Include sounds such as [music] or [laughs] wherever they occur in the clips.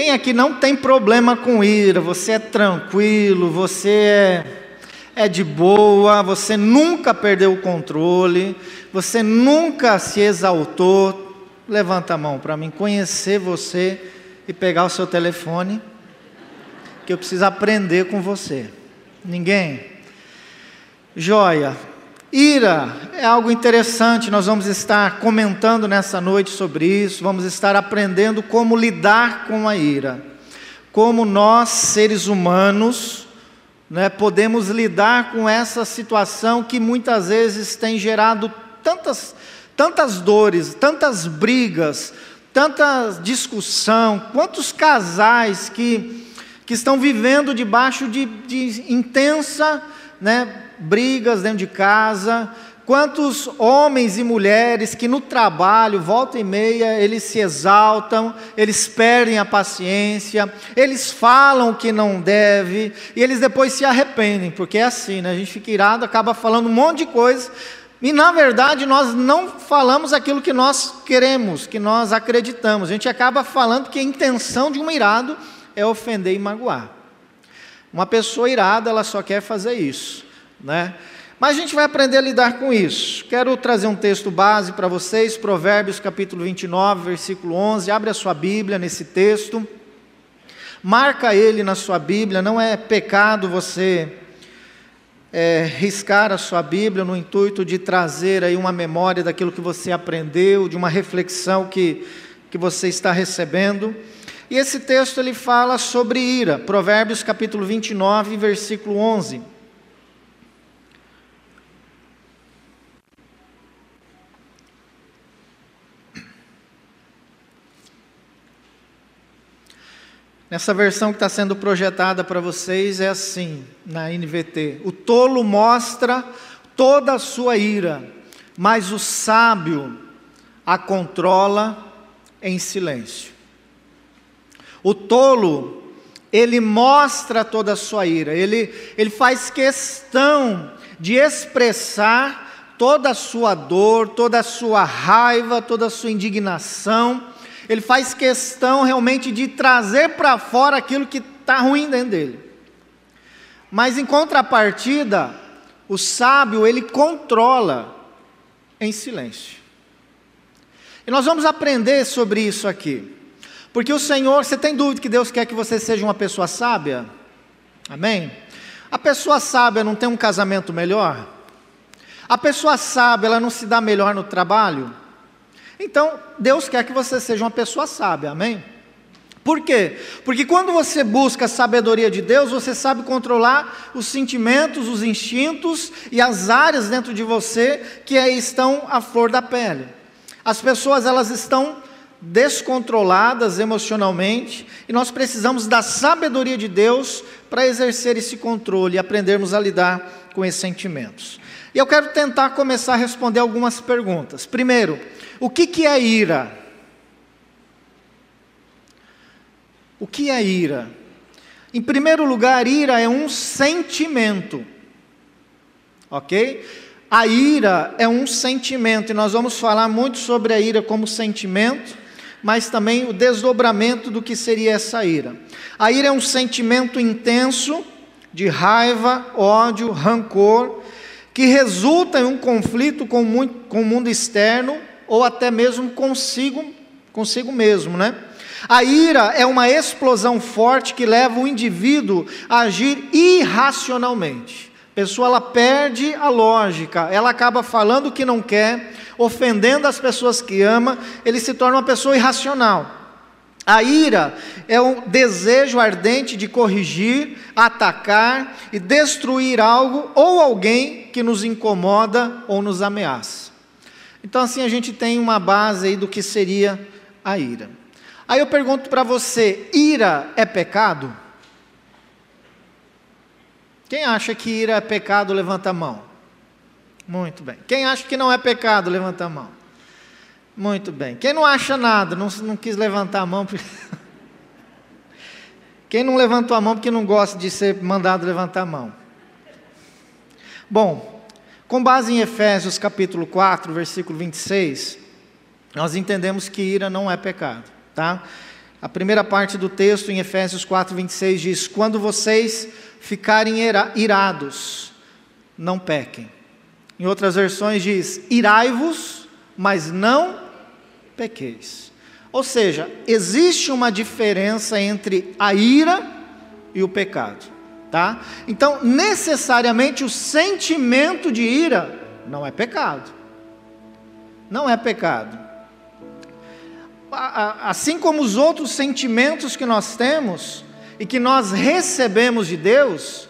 Quem aqui não tem problema com ira? Você é tranquilo, você é, é de boa, você nunca perdeu o controle, você nunca se exaltou. Levanta a mão para mim conhecer você e pegar o seu telefone, que eu preciso aprender com você. Ninguém? Joia. Ira é algo interessante, nós vamos estar comentando nessa noite sobre isso, vamos estar aprendendo como lidar com a ira. Como nós, seres humanos, né, podemos lidar com essa situação que muitas vezes tem gerado tantas, tantas dores, tantas brigas, tanta discussão. Quantos casais que, que estão vivendo debaixo de, de intensa né, brigas dentro de casa, quantos homens e mulheres que no trabalho, volta e meia, eles se exaltam, eles perdem a paciência, eles falam o que não deve, e eles depois se arrependem, porque é assim, né? A gente fica irado, acaba falando um monte de coisa, e na verdade nós não falamos aquilo que nós queremos, que nós acreditamos. A gente acaba falando que a intenção de um irado é ofender e magoar. Uma pessoa irada, ela só quer fazer isso né? Mas a gente vai aprender a lidar com isso. Quero trazer um texto base para vocês, Provérbios capítulo 29, versículo 11. Abre a sua Bíblia nesse texto. Marca ele na sua Bíblia, não é pecado você é, riscar a sua Bíblia no intuito de trazer aí uma memória daquilo que você aprendeu, de uma reflexão que, que você está recebendo. E esse texto ele fala sobre ira, Provérbios capítulo 29, versículo 11. Nessa versão que está sendo projetada para vocês é assim, na NVT: O tolo mostra toda a sua ira, mas o sábio a controla em silêncio. O tolo, ele mostra toda a sua ira, ele, ele faz questão de expressar toda a sua dor, toda a sua raiva, toda a sua indignação ele faz questão realmente de trazer para fora aquilo que está ruim dentro dele. Mas em contrapartida, o sábio ele controla em silêncio. E nós vamos aprender sobre isso aqui. Porque o Senhor, você tem dúvida que Deus quer que você seja uma pessoa sábia? Amém? A pessoa sábia não tem um casamento melhor? A pessoa sábia, ela não se dá melhor no trabalho? Então, Deus quer que você seja uma pessoa sábia, amém? Por quê? Porque quando você busca a sabedoria de Deus, você sabe controlar os sentimentos, os instintos e as áreas dentro de você que estão à flor da pele. As pessoas elas estão descontroladas emocionalmente e nós precisamos da sabedoria de Deus para exercer esse controle e aprendermos a lidar com esses sentimentos. E eu quero tentar começar a responder algumas perguntas. Primeiro, o que, que é ira? O que é ira? Em primeiro lugar, ira é um sentimento. Ok? A ira é um sentimento, e nós vamos falar muito sobre a ira como sentimento, mas também o desdobramento do que seria essa ira. A ira é um sentimento intenso de raiva, ódio, rancor, que resulta em um conflito com, muito, com o mundo externo ou até mesmo consigo, consigo mesmo, né? A ira é uma explosão forte que leva o indivíduo a agir irracionalmente. A pessoa ela perde a lógica, ela acaba falando o que não quer, ofendendo as pessoas que ama, ele se torna uma pessoa irracional. A ira é um desejo ardente de corrigir, atacar e destruir algo ou alguém que nos incomoda ou nos ameaça. Então, assim, a gente tem uma base aí do que seria a ira. Aí eu pergunto para você: ira é pecado? Quem acha que ira é pecado, levanta a mão. Muito bem. Quem acha que não é pecado, levanta a mão. Muito bem. Quem não acha nada, não, não quis levantar a mão. [laughs] Quem não levantou a mão porque não gosta de ser mandado levantar a mão? Bom, com base em Efésios capítulo 4, versículo 26, nós entendemos que ira não é pecado, tá? A primeira parte do texto, em Efésios 4, 26, diz: Quando vocês ficarem irados, não pequem. Em outras versões, diz: Irai-vos, mas não pequeis. Ou seja, existe uma diferença entre a ira e o pecado. Tá? Então, necessariamente, o sentimento de ira não é pecado. Não é pecado. Assim como os outros sentimentos que nós temos e que nós recebemos de Deus,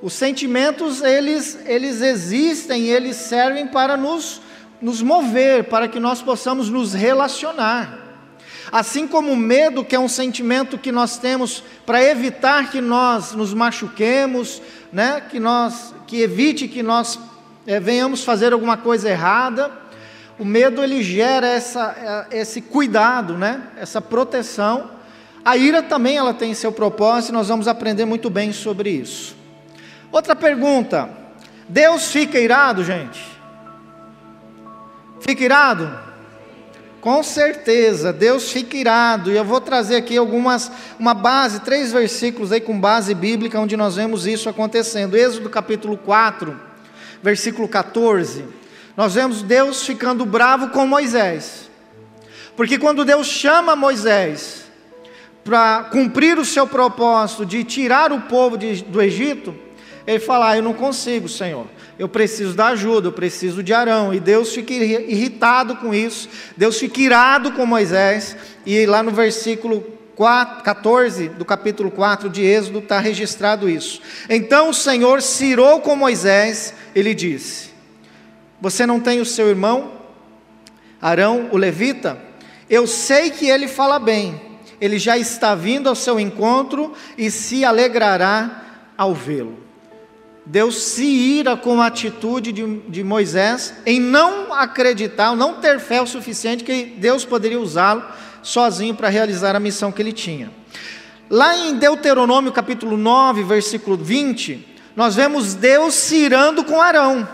os sentimentos eles, eles existem, eles servem para nos, nos mover, para que nós possamos nos relacionar. Assim como o medo, que é um sentimento que nós temos para evitar que nós nos machuquemos, né? que, nós, que evite que nós é, venhamos fazer alguma coisa errada. O medo ele gera essa, é, esse cuidado, né? essa proteção. A ira também ela tem seu propósito, nós vamos aprender muito bem sobre isso. Outra pergunta: Deus fica irado, gente? Fica irado? Com certeza, Deus fica irado. E eu vou trazer aqui algumas, uma base, três versículos aí com base bíblica, onde nós vemos isso acontecendo. Êxodo capítulo 4, versículo 14. Nós vemos Deus ficando bravo com Moisés. Porque quando Deus chama Moisés para cumprir o seu propósito de tirar o povo de, do Egito, ele fala: ah, Eu não consigo, Senhor eu preciso da ajuda, eu preciso de Arão. E Deus fica irritado com isso, Deus fica irado com Moisés, e lá no versículo 4, 14 do capítulo 4 de Êxodo está registrado isso. Então o Senhor se irou com Moisés, ele disse: Você não tem o seu irmão, Arão, o levita? Eu sei que ele fala bem, ele já está vindo ao seu encontro e se alegrará ao vê-lo. Deus se ira com a atitude de, de Moisés em não acreditar, não ter fé o suficiente que Deus poderia usá-lo sozinho para realizar a missão que ele tinha. Lá em Deuteronômio capítulo 9, versículo 20, nós vemos Deus se irando com Arão.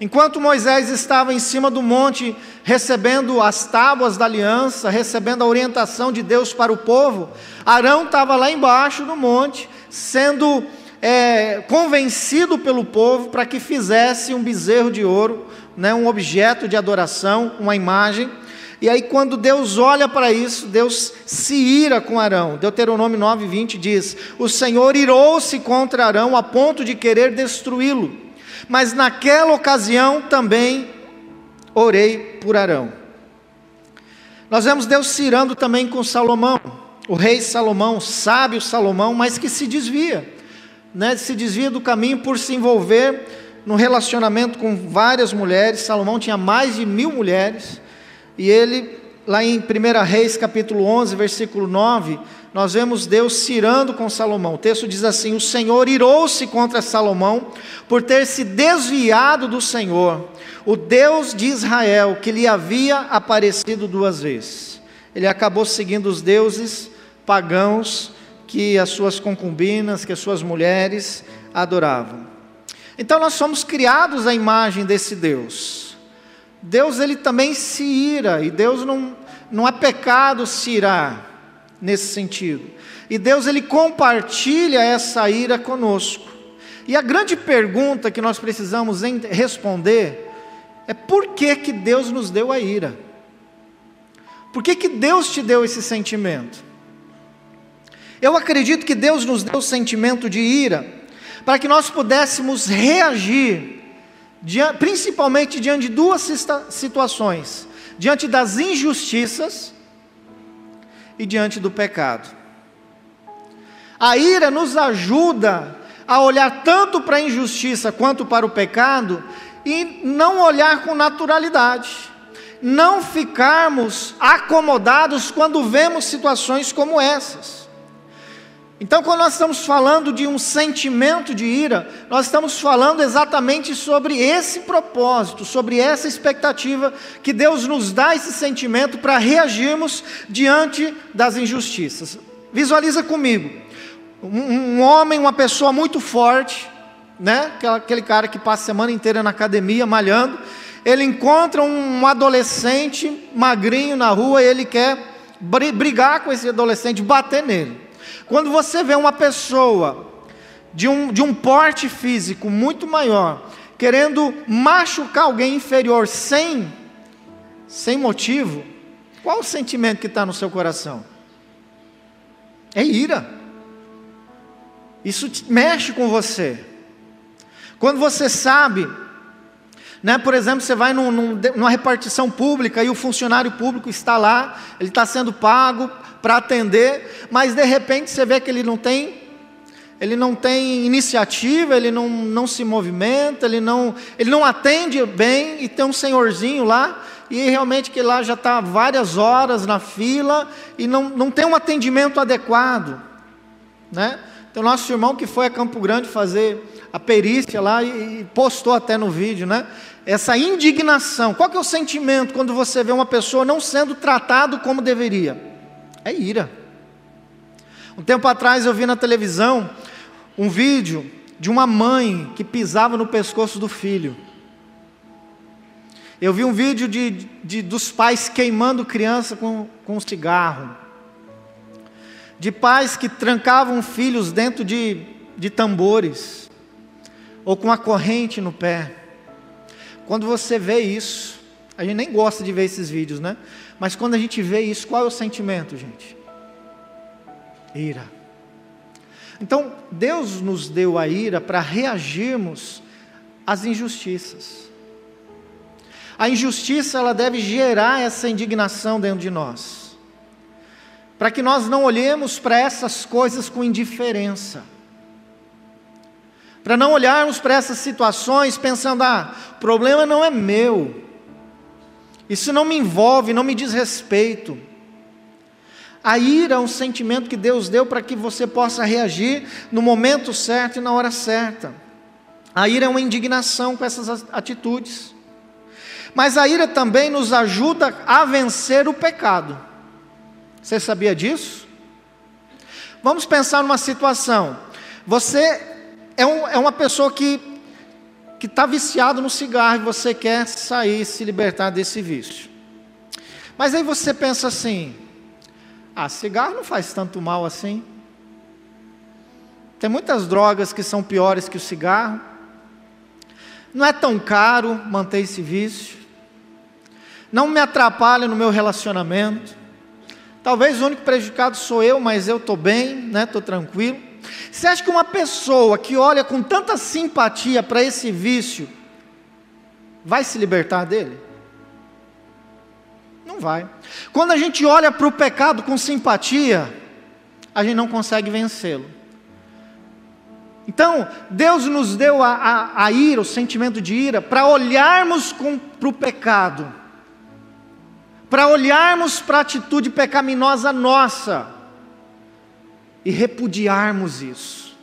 Enquanto Moisés estava em cima do monte, recebendo as tábuas da aliança, recebendo a orientação de Deus para o povo, Arão estava lá embaixo do monte, sendo é, convencido pelo povo para que fizesse um bezerro de ouro, né, um objeto de adoração, uma imagem. E aí, quando Deus olha para isso, Deus se ira com Arão. Deuteronômio 9, 20 diz: O Senhor irou-se contra Arão a ponto de querer destruí-lo. Mas naquela ocasião também orei por Arão. Nós vemos Deus se irando também com Salomão, o rei Salomão, sábio Salomão, mas que se desvia né, se desvia do caminho por se envolver no relacionamento com várias mulheres. Salomão tinha mais de mil mulheres, e ele, lá em 1 Reis, capítulo 11, versículo 9, nós vemos Deus se irando com Salomão. O texto diz assim: O Senhor irou-se contra Salomão por ter se desviado do Senhor, o Deus de Israel, que lhe havia aparecido duas vezes. Ele acabou seguindo os deuses pagãos que as suas concubinas, que as suas mulheres adoravam. Então nós somos criados à imagem desse Deus. Deus ele também se ira, e Deus não, não é pecado se irar nesse sentido. E Deus ele compartilha essa ira conosco. E a grande pergunta que nós precisamos responder é por que, que Deus nos deu a ira? Por que, que Deus te deu esse sentimento? Eu acredito que Deus nos deu o sentimento de ira para que nós pudéssemos reagir, principalmente diante de duas situações: diante das injustiças e diante do pecado. A ira nos ajuda a olhar tanto para a injustiça quanto para o pecado e não olhar com naturalidade, não ficarmos acomodados quando vemos situações como essas. Então, quando nós estamos falando de um sentimento de ira, nós estamos falando exatamente sobre esse propósito, sobre essa expectativa que Deus nos dá esse sentimento para reagirmos diante das injustiças. Visualiza comigo, um, um homem, uma pessoa muito forte, né? Aquele cara que passa a semana inteira na academia malhando, ele encontra um adolescente magrinho na rua e ele quer brigar com esse adolescente, bater nele. Quando você vê uma pessoa de um, de um porte físico muito maior, querendo machucar alguém inferior sem, sem motivo, qual o sentimento que está no seu coração? É ira. Isso mexe com você. Quando você sabe, né, por exemplo, você vai num, num, numa repartição pública e o funcionário público está lá, ele está sendo pago para atender, mas de repente você vê que ele não tem ele não tem iniciativa, ele não, não se movimenta, ele não, ele não atende bem, e tem um senhorzinho lá, e realmente que lá já está várias horas na fila, e não, não tem um atendimento adequado. Né? Tem o nosso irmão que foi a Campo Grande fazer a perícia lá e, e postou até no vídeo, né? Essa indignação. Qual que é o sentimento quando você vê uma pessoa não sendo tratado como deveria? É ira. Um tempo atrás eu vi na televisão um vídeo de uma mãe que pisava no pescoço do filho. Eu vi um vídeo de, de dos pais queimando criança com, com um cigarro. De pais que trancavam filhos dentro de, de tambores. Ou com a corrente no pé. Quando você vê isso, a gente nem gosta de ver esses vídeos, né? Mas quando a gente vê isso, qual é o sentimento, gente? Ira. Então, Deus nos deu a ira para reagirmos às injustiças. A injustiça ela deve gerar essa indignação dentro de nós. Para que nós não olhemos para essas coisas com indiferença. Para não olharmos para essas situações pensando: ah, o problema não é meu. Isso não me envolve, não me diz respeito. A ira é um sentimento que Deus deu para que você possa reagir no momento certo e na hora certa. A ira é uma indignação com essas atitudes. Mas a ira também nos ajuda a vencer o pecado. Você sabia disso? Vamos pensar numa situação. Você é, um, é uma pessoa que que está viciado no cigarro e você quer sair, se libertar desse vício. Mas aí você pensa assim: ah, cigarro não faz tanto mal assim. Tem muitas drogas que são piores que o cigarro. Não é tão caro manter esse vício. Não me atrapalha no meu relacionamento. Talvez o único prejudicado sou eu, mas eu estou bem, estou né, tranquilo. Você acha que uma pessoa que olha com tanta simpatia para esse vício vai se libertar dele? Não vai. Quando a gente olha para o pecado com simpatia, a gente não consegue vencê-lo. Então, Deus nos deu a, a, a ira, o sentimento de ira, para olharmos para o pecado, para olharmos para a atitude pecaminosa nossa e repudiarmos isso.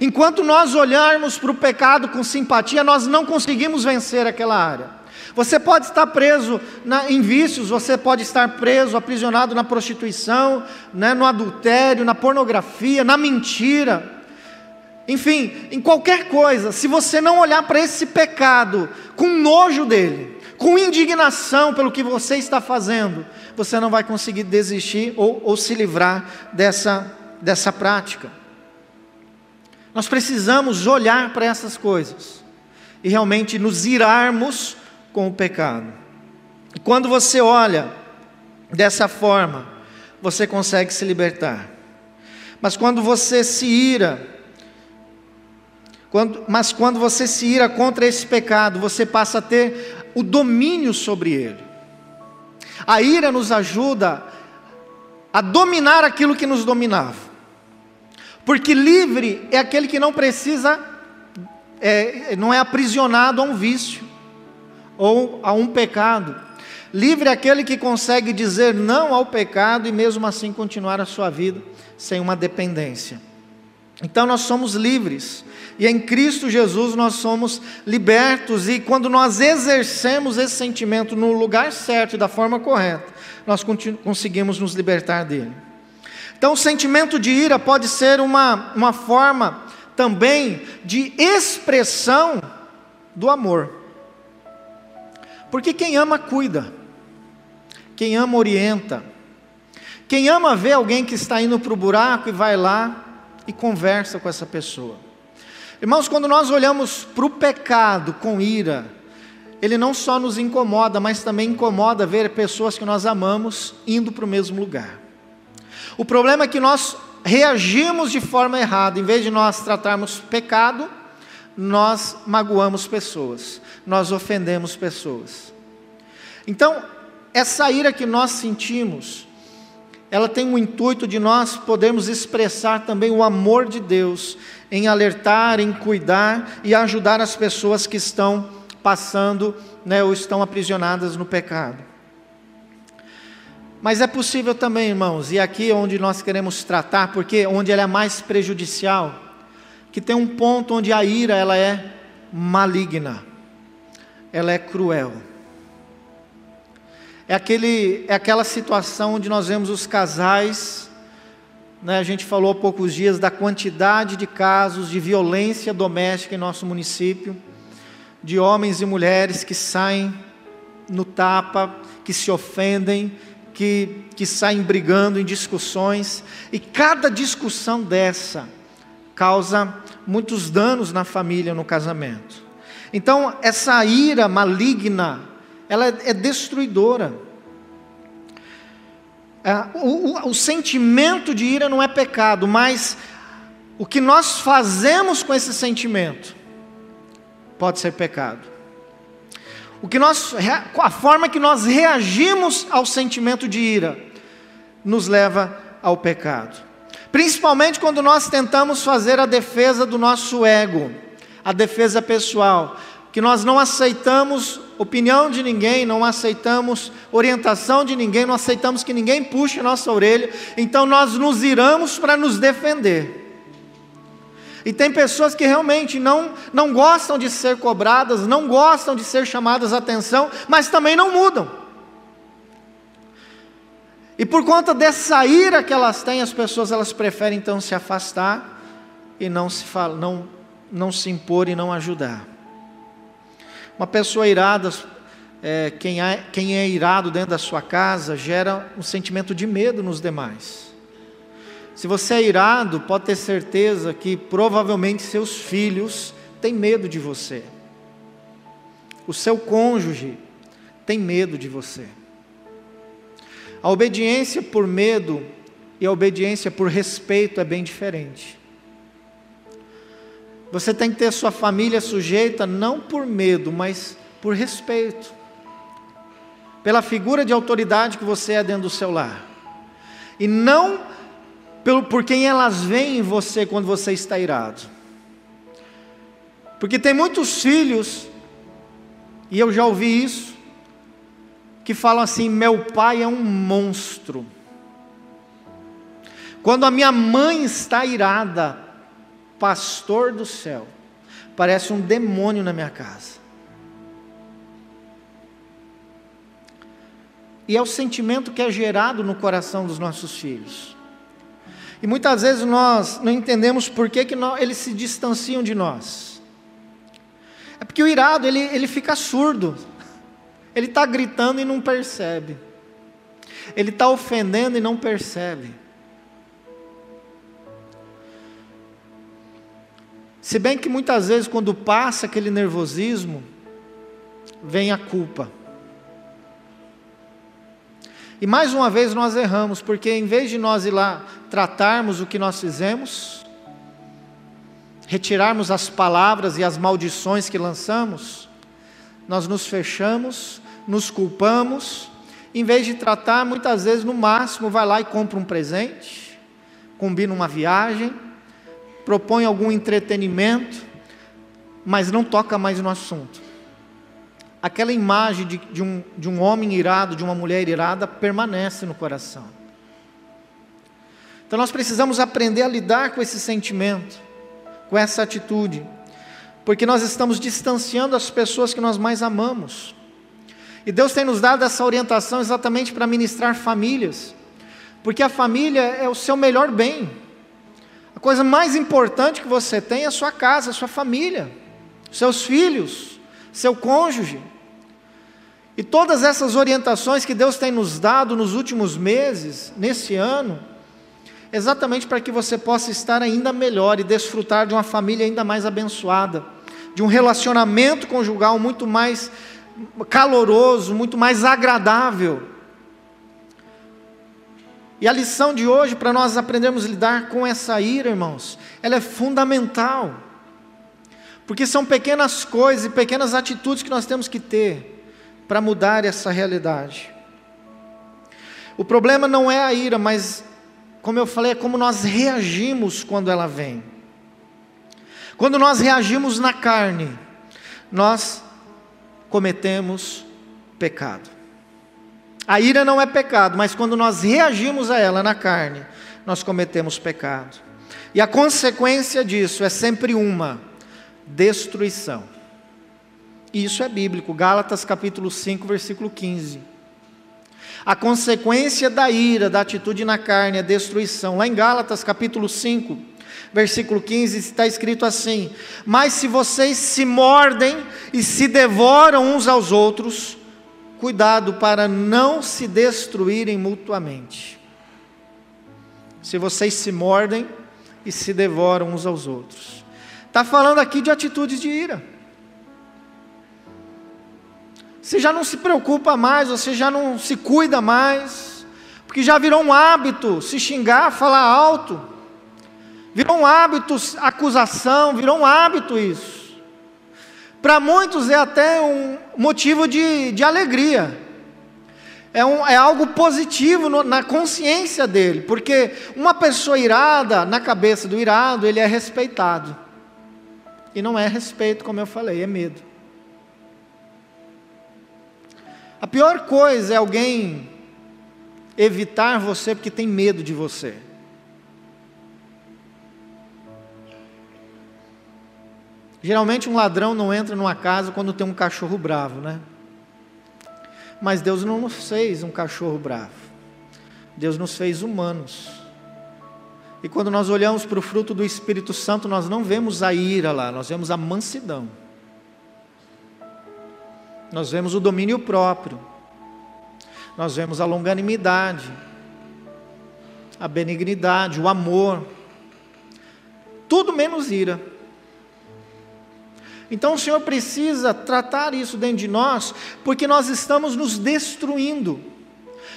Enquanto nós olharmos para o pecado com simpatia, nós não conseguimos vencer aquela área. Você pode estar preso na, em vícios, você pode estar preso, aprisionado na prostituição, né, no adultério, na pornografia, na mentira. Enfim, em qualquer coisa, se você não olhar para esse pecado com nojo dele, com indignação pelo que você está fazendo, você não vai conseguir desistir ou, ou se livrar dessa, dessa prática. Nós precisamos olhar para essas coisas e realmente nos irarmos com o pecado. E quando você olha dessa forma, você consegue se libertar. Mas quando você se ira, quando, mas quando você se ira contra esse pecado, você passa a ter o domínio sobre ele. A ira nos ajuda a dominar aquilo que nos dominava. Porque livre é aquele que não precisa, é, não é aprisionado a um vício ou a um pecado. Livre é aquele que consegue dizer não ao pecado e mesmo assim continuar a sua vida sem uma dependência. Então nós somos livres. E em Cristo Jesus nós somos libertos, e quando nós exercemos esse sentimento no lugar certo e da forma correta, nós conseguimos nos libertar dele. Então, o sentimento de ira pode ser uma, uma forma também de expressão do amor. Porque quem ama, cuida, quem ama, orienta, Quem ama ver alguém que está indo para o buraco e vai lá e conversa com essa pessoa. Irmãos, quando nós olhamos para o pecado com ira, ele não só nos incomoda, mas também incomoda ver pessoas que nós amamos indo para o mesmo lugar. O problema é que nós reagimos de forma errada, em vez de nós tratarmos pecado, nós magoamos pessoas, nós ofendemos pessoas. Então, essa ira que nós sentimos, ela tem o intuito de nós podermos expressar também o amor de Deus em alertar, em cuidar e ajudar as pessoas que estão passando né, ou estão aprisionadas no pecado. Mas é possível também, irmãos, e aqui é onde nós queremos tratar, porque onde ela é mais prejudicial, que tem um ponto onde a ira ela é maligna, ela é cruel. É, aquele, é aquela situação onde nós vemos os casais, né, a gente falou há poucos dias da quantidade de casos de violência doméstica em nosso município, de homens e mulheres que saem no tapa, que se ofendem, que, que saem brigando em discussões, e cada discussão dessa causa muitos danos na família, no casamento. Então, essa ira maligna, ela é, destruidora. É, o, o, o sentimento de ira não é pecado, mas o que nós fazemos com esse sentimento pode ser pecado. O que nós, a forma que nós reagimos ao sentimento de ira nos leva ao pecado. Principalmente quando nós tentamos fazer a defesa do nosso ego, a defesa pessoal, que nós não aceitamos opinião de ninguém, não aceitamos orientação de ninguém, não aceitamos que ninguém puxe nossa orelha, então nós nos iramos para nos defender. E tem pessoas que realmente não, não gostam de ser cobradas, não gostam de ser chamadas a atenção, mas também não mudam. E por conta dessa ira que elas têm, as pessoas elas preferem então se afastar e não se fala, não, não se impor e não ajudar. Uma pessoa irada, é, quem, é, quem é irado dentro da sua casa, gera um sentimento de medo nos demais. Se você é irado, pode ter certeza que provavelmente seus filhos têm medo de você. O seu cônjuge tem medo de você. A obediência por medo e a obediência por respeito é bem diferente. Você tem que ter sua família sujeita não por medo, mas por respeito. Pela figura de autoridade que você é dentro do seu lar. E não pelo, por quem elas veem em você quando você está irado. Porque tem muitos filhos, e eu já ouvi isso, que falam assim: meu pai é um monstro. Quando a minha mãe está irada, pastor do céu, parece um demônio na minha casa. E é o sentimento que é gerado no coração dos nossos filhos. E muitas vezes nós não entendemos por que, que nós, eles se distanciam de nós. É porque o irado, ele, ele fica surdo. Ele está gritando e não percebe. Ele está ofendendo e não percebe. Se bem que muitas vezes, quando passa aquele nervosismo, vem a culpa. E mais uma vez nós erramos, porque em vez de nós ir lá tratarmos o que nós fizemos, retirarmos as palavras e as maldições que lançamos, nós nos fechamos nos culpamos, em vez de tratar, muitas vezes, no máximo, vai lá e compra um presente, combina uma viagem, propõe algum entretenimento, mas não toca mais no assunto. Aquela imagem de, de, um, de um homem irado, de uma mulher irada, permanece no coração. Então nós precisamos aprender a lidar com esse sentimento, com essa atitude, porque nós estamos distanciando as pessoas que nós mais amamos. E Deus tem nos dado essa orientação exatamente para ministrar famílias, porque a família é o seu melhor bem. Coisa mais importante que você tem é a sua casa, a sua família, seus filhos, seu cônjuge. E todas essas orientações que Deus tem nos dado nos últimos meses, nesse ano, exatamente para que você possa estar ainda melhor e desfrutar de uma família ainda mais abençoada, de um relacionamento conjugal muito mais caloroso, muito mais agradável. E a lição de hoje, para nós aprendermos a lidar com essa ira, irmãos, ela é fundamental. Porque são pequenas coisas e pequenas atitudes que nós temos que ter para mudar essa realidade. O problema não é a ira, mas, como eu falei, é como nós reagimos quando ela vem. Quando nós reagimos na carne, nós cometemos pecado. A ira não é pecado, mas quando nós reagimos a ela na carne, nós cometemos pecado. E a consequência disso é sempre uma: destruição. E isso é bíblico, Gálatas capítulo 5, versículo 15. A consequência da ira, da atitude na carne, é destruição. Lá em Gálatas capítulo 5, versículo 15, está escrito assim: Mas se vocês se mordem e se devoram uns aos outros, cuidado para não se destruírem mutuamente. Se vocês se mordem e se devoram uns aos outros. Está falando aqui de atitudes de ira. Você já não se preocupa mais, você já não se cuida mais, porque já virou um hábito se xingar, falar alto. Virou um hábito acusação, virou um hábito isso. Para muitos é até um motivo de, de alegria. É, um, é algo positivo no, na consciência dele, porque uma pessoa irada, na cabeça do irado, ele é respeitado. E não é respeito, como eu falei, é medo. A pior coisa é alguém evitar você porque tem medo de você. Geralmente um ladrão não entra numa casa quando tem um cachorro bravo, né? Mas Deus não nos fez um cachorro bravo. Deus nos fez humanos. E quando nós olhamos para o fruto do Espírito Santo, nós não vemos a ira lá, nós vemos a mansidão nós vemos o domínio próprio, nós vemos a longanimidade, a benignidade, o amor, tudo menos ira. Então o Senhor precisa tratar isso dentro de nós, porque nós estamos nos destruindo.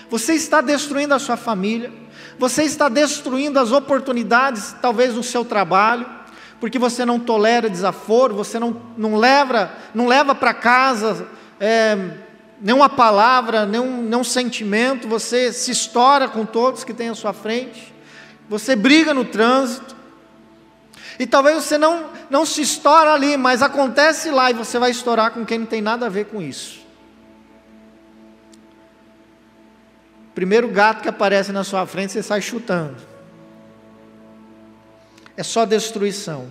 Você está destruindo a sua família, você está destruindo as oportunidades, talvez no seu trabalho, porque você não tolera desaforo, você não, não leva, não leva para casa é, nenhuma palavra, nenhum, nenhum sentimento, você se estoura com todos que tem à sua frente, você briga no trânsito, e talvez você não, não se estoura ali, mas acontece lá e você vai estourar com quem não tem nada a ver com isso. Primeiro gato que aparece na sua frente, você sai chutando. É só destruição.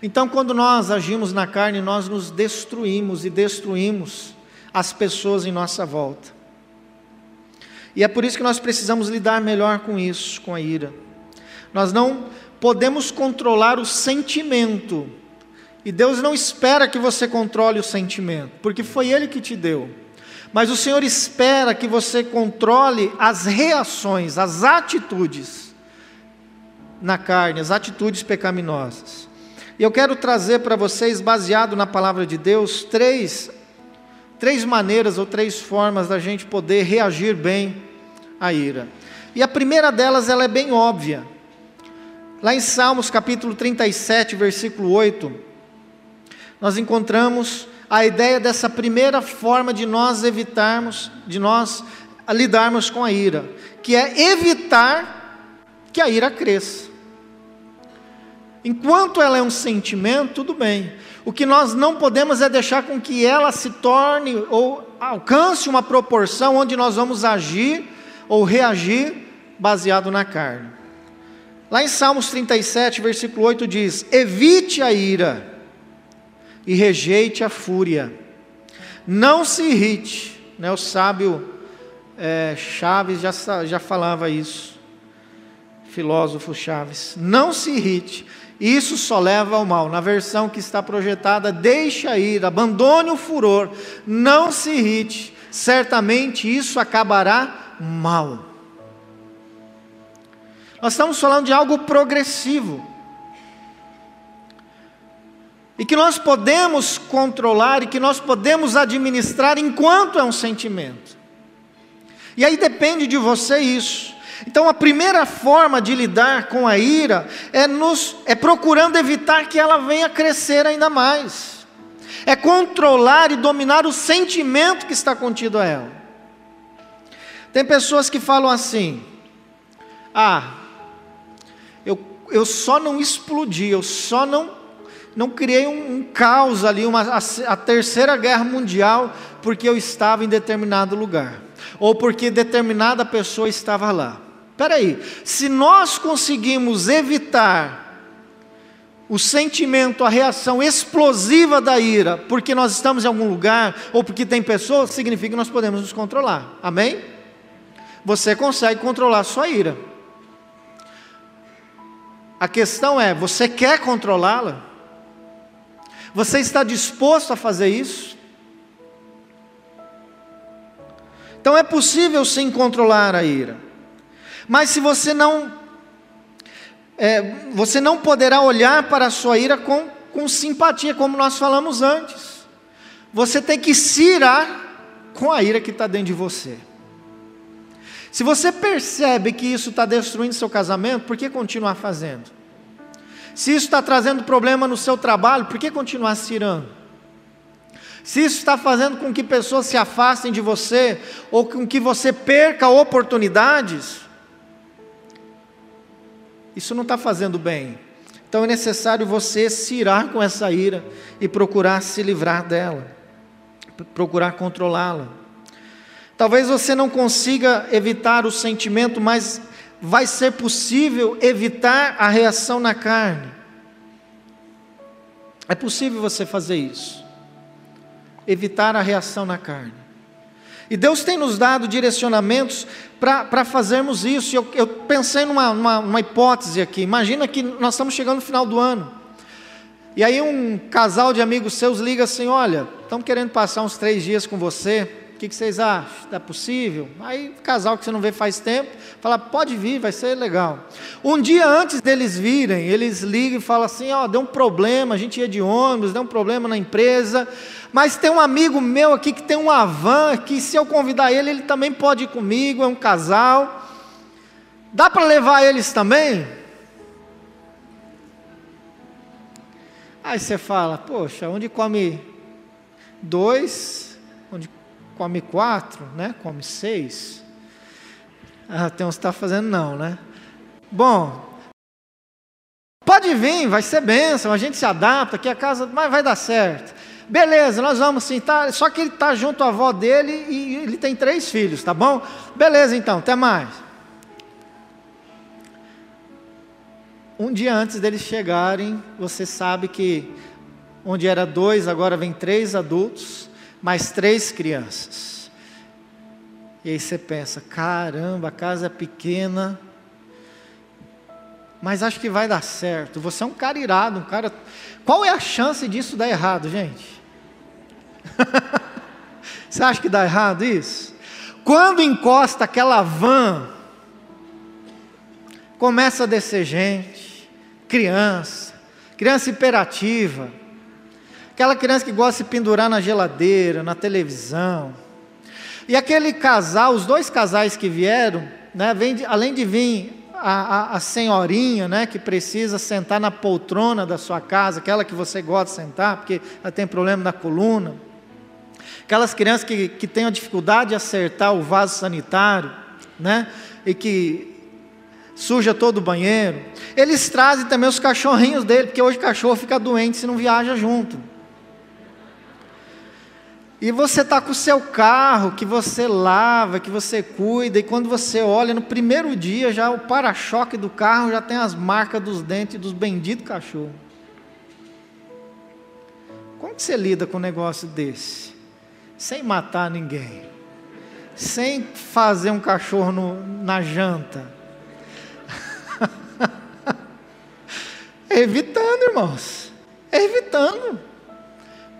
Então, quando nós agimos na carne, nós nos destruímos e destruímos as pessoas em nossa volta. E é por isso que nós precisamos lidar melhor com isso, com a ira. Nós não podemos controlar o sentimento. E Deus não espera que você controle o sentimento, porque foi Ele que te deu. Mas o Senhor espera que você controle as reações, as atitudes na carne, as atitudes pecaminosas. E eu quero trazer para vocês, baseado na palavra de Deus, três, três maneiras ou três formas da gente poder reagir bem à ira. E a primeira delas, ela é bem óbvia. Lá em Salmos capítulo 37, versículo 8, nós encontramos a ideia dessa primeira forma de nós evitarmos, de nós lidarmos com a ira, que é evitar que a ira cresça. Enquanto ela é um sentimento, tudo bem. O que nós não podemos é deixar com que ela se torne ou alcance uma proporção onde nós vamos agir ou reagir baseado na carne. Lá em Salmos 37, versículo 8 diz: Evite a ira e rejeite a fúria. Não se irrite. Né? O sábio é, Chaves já, já falava isso. filósofo Chaves. Não se irrite, isso só leva ao mal. Na versão que está projetada, deixa ir, abandone o furor, não se irrite, certamente isso acabará mal. Nós estamos falando de algo progressivo. E que nós podemos controlar e que nós podemos administrar enquanto é um sentimento. E aí depende de você isso. Então a primeira forma de lidar com a ira é nos é procurando evitar que ela venha crescer ainda mais. É controlar e dominar o sentimento que está contido a ela. Tem pessoas que falam assim: "Ah, eu, eu só não explodi, eu só não não criei um, um caos ali, uma, a, a terceira guerra mundial, porque eu estava em determinado lugar, ou porque determinada pessoa estava lá. Espera aí, se nós conseguimos evitar o sentimento, a reação explosiva da ira, porque nós estamos em algum lugar, ou porque tem pessoas, significa que nós podemos nos controlar. Amém? Você consegue controlar a sua ira. A questão é: você quer controlá-la? Você está disposto a fazer isso? Então é possível sim controlar a ira. Mas se você não, é, você não poderá olhar para a sua ira com, com simpatia, como nós falamos antes. Você tem que se irar com a ira que está dentro de você. Se você percebe que isso está destruindo seu casamento, por que continuar fazendo? Se isso está trazendo problema no seu trabalho, por que continuar se tirando? Se isso está fazendo com que pessoas se afastem de você, ou com que você perca oportunidades, isso não está fazendo bem. Então é necessário você se irar com essa ira e procurar se livrar dela, procurar controlá-la. Talvez você não consiga evitar o sentimento, mas vai ser possível evitar a reação na carne. É possível você fazer isso. Evitar a reação na carne. E Deus tem nos dado direcionamentos para fazermos isso. Eu, eu pensei numa, numa, numa hipótese aqui. Imagina que nós estamos chegando no final do ano. E aí um casal de amigos seus liga assim: olha, estamos querendo passar uns três dias com você. O que, vocês acham? É possível? Aí, casal que você não vê faz tempo, fala: pode vir, vai ser legal. Um dia antes deles virem, eles ligam e falam assim: ó, deu um problema, a gente ia de ônibus, deu um problema na empresa, mas tem um amigo meu aqui que tem uma van, que se eu convidar ele, ele também pode ir comigo, é um casal. Dá para levar eles também? Aí você fala: poxa, onde come dois, onde come quatro, né? Come seis. Ah, tem uns que está fazendo não, né? Bom, pode vir, vai ser bênção, a gente se adapta, aqui a casa, mas vai dar certo. Beleza, nós vamos sim, tá, só que ele está junto à avó dele e ele tem três filhos, tá bom? Beleza então, até mais. Um dia antes deles chegarem, você sabe que onde era dois, agora vem três adultos mais três crianças. E aí você pensa: caramba, a casa é pequena, mas acho que vai dar certo. Você é um cara irado, um cara. Qual é a chance disso dar errado, gente? [laughs] você acha que dá errado isso? Quando encosta aquela van, começa a descer gente, criança, criança imperativa Aquela criança que gosta de se pendurar na geladeira, na televisão. E aquele casal, os dois casais que vieram, né, de, além de vir a, a, a, senhorinha, né, que precisa sentar na poltrona da sua casa, aquela que você gosta de sentar, porque ela tem problema na coluna. Aquelas crianças que, que têm a dificuldade de acertar o vaso sanitário, né, e que suja todo o banheiro. Eles trazem também os cachorrinhos dele, porque hoje o cachorro fica doente se não viaja junto. E você está com o seu carro, que você lava, que você cuida, e quando você olha, no primeiro dia, já o para-choque do carro já tem as marcas dos dentes dos benditos cachorros. Como que você lida com um negócio desse? Sem matar ninguém, sem fazer um cachorro no, na janta. [laughs] Evitando, irmãos. Evitando.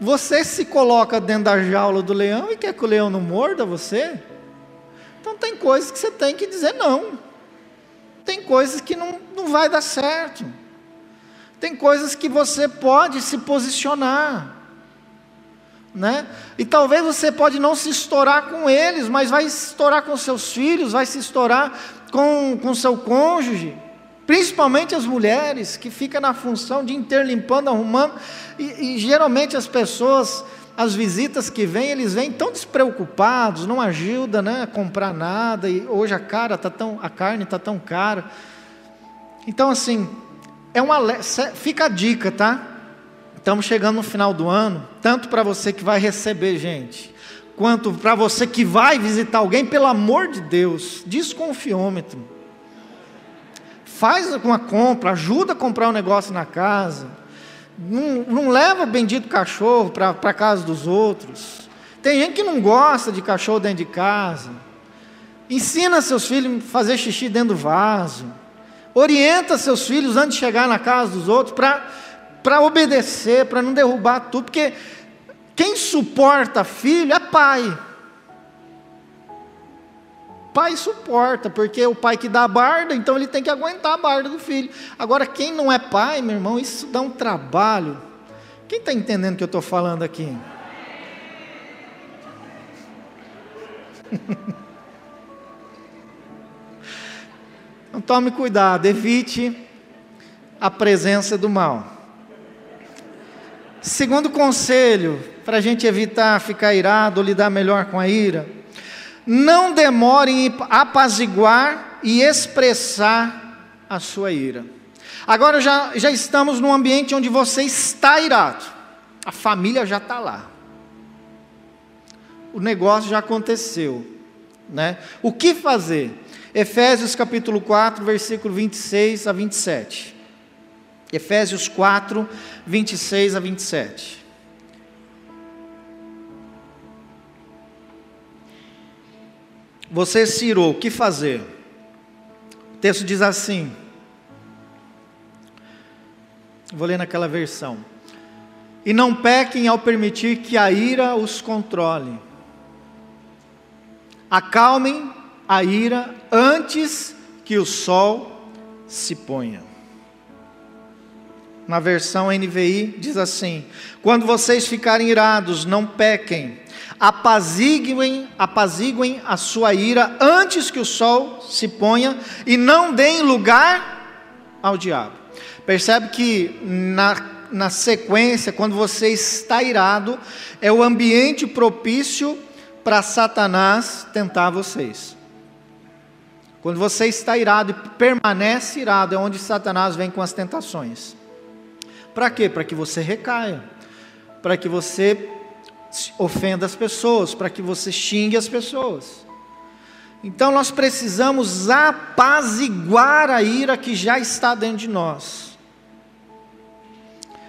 Você se coloca dentro da jaula do leão e quer que o leão não morda você? Então tem coisas que você tem que dizer não. Tem coisas que não, não vai dar certo. Tem coisas que você pode se posicionar. Né? E talvez você pode não se estourar com eles, mas vai se estourar com seus filhos, vai se estourar com, com seu cônjuge. Principalmente as mulheres, que ficam na função de interlimpando, arrumando. E, e geralmente as pessoas, as visitas que vêm, eles vêm tão despreocupados, não ajuda né, a comprar nada. E hoje a, cara tá tão, a carne está tão cara. Então, assim, é uma, fica a dica, tá? Estamos chegando no final do ano, tanto para você que vai receber gente, quanto para você que vai visitar alguém, pelo amor de Deus, desconfiômetro faz uma compra, ajuda a comprar um negócio na casa. Não, não leva bendito cachorro para a casa dos outros. Tem gente que não gosta de cachorro dentro de casa. Ensina seus filhos a fazer xixi dentro do vaso. Orienta seus filhos antes de chegar na casa dos outros para obedecer, para não derrubar tudo. Porque quem suporta filho é pai pai suporta, porque o pai que dá a barda, então ele tem que aguentar a barda do filho. Agora, quem não é pai, meu irmão, isso dá um trabalho. Quem está entendendo o que eu estou falando aqui? [laughs] Então tome cuidado, evite a presença do mal. Segundo conselho, para a gente evitar ficar irado lidar melhor com a ira, não demore em apaziguar e expressar a sua ira. Agora já, já estamos num ambiente onde você está irado, a família já está lá, o negócio já aconteceu, né? O que fazer? Efésios capítulo 4, versículo 26 a 27. Efésios 4, 26 a 27. Você se irou, o que fazer? O texto diz assim. Vou ler naquela versão. E não pequem ao permitir que a ira os controle. Acalmem a ira antes que o sol se ponha. Na versão NVI diz assim: Quando vocês ficarem irados, não pequem apaziguem, apaziguem a sua ira antes que o sol se ponha e não deem lugar ao diabo. Percebe que na, na sequência, quando você está irado, é o ambiente propício para Satanás tentar vocês. Quando você está irado e permanece irado, é onde Satanás vem com as tentações. Para quê? Para que você recaia, para que você ofenda as pessoas, para que você xingue as pessoas. Então nós precisamos apaziguar a ira que já está dentro de nós.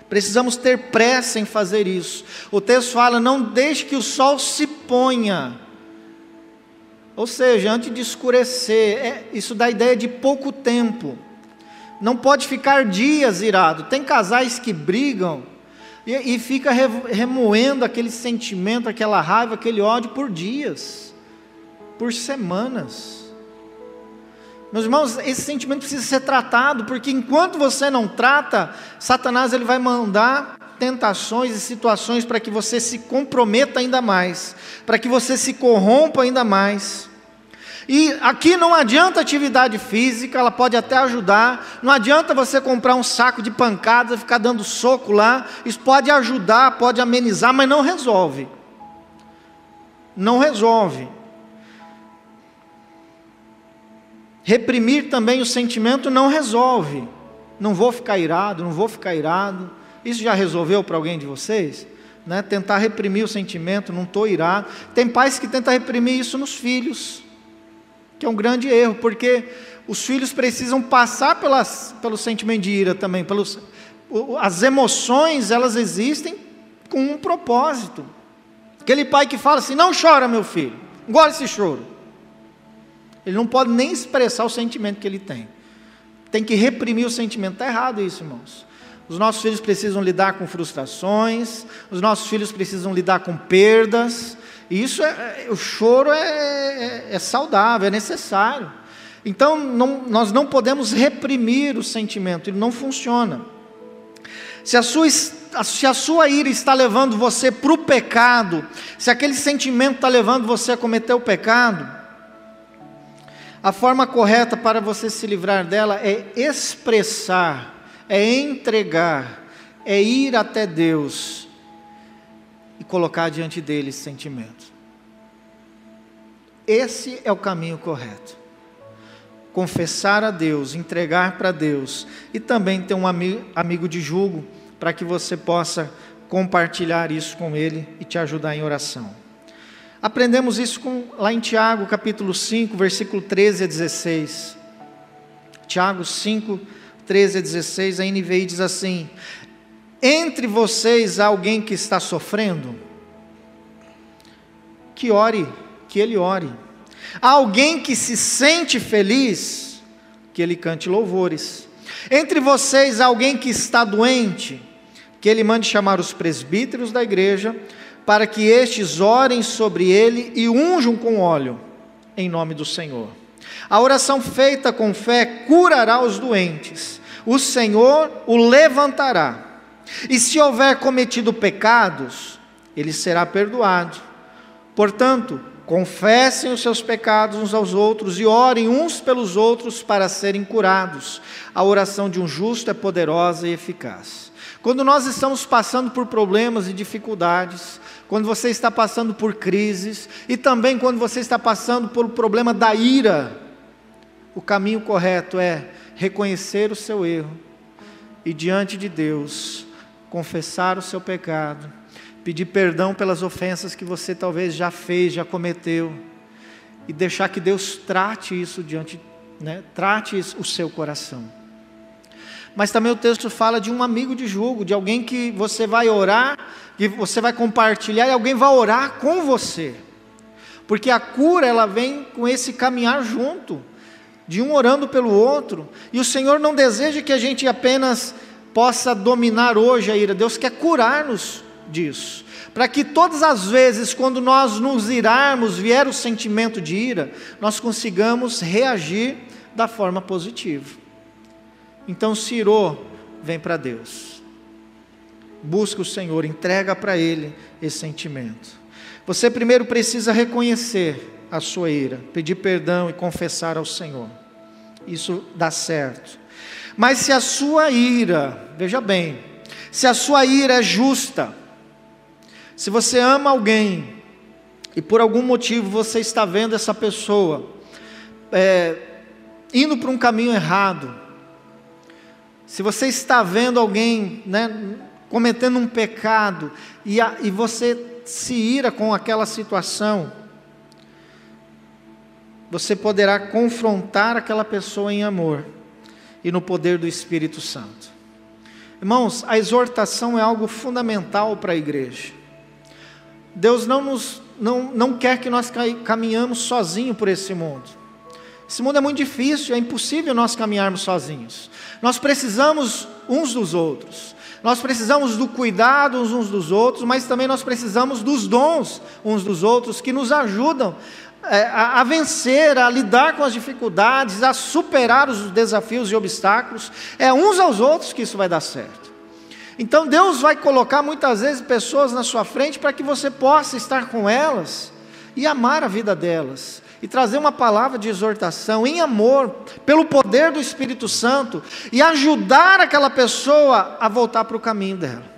Precisamos ter pressa em fazer isso. O texto fala: não deixe que o sol se ponha. Ou seja, antes de escurecer, é, isso dá ideia de pouco tempo. Não pode ficar dias irado. Tem casais que brigam e, e fica remoendo aquele sentimento, aquela raiva, aquele ódio por dias, por semanas. Meus irmãos, esse sentimento precisa ser tratado, porque enquanto você não trata, Satanás ele vai mandar tentações e situações para que você se comprometa ainda mais, para que você se corrompa ainda mais. E aqui não adianta atividade física, ela pode até ajudar. Não adianta você comprar um saco de pancadas e ficar dando soco lá. Isso pode ajudar, pode amenizar, mas não resolve. Não resolve. Reprimir também o sentimento não resolve. Não vou ficar irado, não vou ficar irado. Isso já resolveu para alguém de vocês? Né? Tentar reprimir o sentimento, não estou irado. Tem pais que tentam reprimir isso nos filhos que é um grande erro, porque os filhos precisam passar pelas, pelo sentimento de ira também, pelos, as emoções elas existem com um propósito. Aquele pai que fala assim: não chora, meu filho, engole esse choro. Ele não pode nem expressar o sentimento que ele tem. Tem que reprimir o sentimento. Está errado isso, irmãos. Os nossos filhos precisam lidar com frustrações, os nossos filhos precisam lidar com perdas. E isso é, é o choro é, é, é saudável, é necessário. Então não, nós não podemos reprimir o sentimento, ele não funciona. Se a sua, se a sua ira está levando você para o pecado, se aquele sentimento está levando você a cometer o pecado, a forma correta para você se livrar dela é expressar é entregar, é ir até Deus e colocar diante dele esse sentimento. Esse é o caminho correto. Confessar a Deus, entregar para Deus e também ter um amigo de julgo para que você possa compartilhar isso com ele e te ajudar em oração. Aprendemos isso com, lá em Tiago, capítulo 5, versículo 13 a 16. Tiago 5, 13 a 16, a NVI diz assim: Entre vocês há alguém que está sofrendo? Que ore, que ele ore. Há alguém que se sente feliz? Que ele cante louvores. Entre vocês há alguém que está doente? Que ele mande chamar os presbíteros da igreja, para que estes orem sobre ele e unjam com óleo, em nome do Senhor. A oração feita com fé curará os doentes, o Senhor o levantará. E se houver cometido pecados, ele será perdoado. Portanto, confessem os seus pecados uns aos outros e orem uns pelos outros para serem curados. A oração de um justo é poderosa e eficaz. Quando nós estamos passando por problemas e dificuldades, quando você está passando por crises e também quando você está passando pelo problema da ira, o caminho correto é reconhecer o seu erro e diante de Deus confessar o seu pecado, pedir perdão pelas ofensas que você talvez já fez, já cometeu e deixar que Deus trate isso diante, né, trate o seu coração. Mas também o texto fala de um amigo de julgo, de alguém que você vai orar, que você vai compartilhar e alguém vai orar com você. Porque a cura ela vem com esse caminhar junto de um orando pelo outro, e o Senhor não deseja que a gente apenas possa dominar hoje a ira, Deus quer curar-nos disso, para que todas as vezes, quando nós nos irarmos, vier o sentimento de ira, nós consigamos reagir da forma positiva. Então, se irou, vem para Deus, busca o Senhor, entrega para Ele esse sentimento. Você primeiro precisa reconhecer a sua ira, pedir perdão e confessar ao Senhor. Isso dá certo. Mas se a sua ira, veja bem, se a sua ira é justa, se você ama alguém e por algum motivo você está vendo essa pessoa é, indo para um caminho errado, se você está vendo alguém né, cometendo um pecado e, a, e você se ira com aquela situação, você poderá confrontar aquela pessoa em amor e no poder do Espírito Santo. Irmãos, a exortação é algo fundamental para a igreja. Deus não, nos, não, não quer que nós caminhamos sozinhos por esse mundo. Esse mundo é muito difícil, é impossível nós caminharmos sozinhos. Nós precisamos uns dos outros. Nós precisamos do cuidado uns dos outros, mas também nós precisamos dos dons uns dos outros que nos ajudam a, a, vencer, a lidar com as dificuldades, a superar os desafios e obstáculos, é uns aos outros que isso vai dar certo. Então Deus vai colocar muitas vezes pessoas na sua frente para que você possa estar com elas e amar a vida delas e trazer uma palavra de exortação em amor, pelo poder do Espírito Santo e ajudar aquela pessoa a voltar para o caminho dela.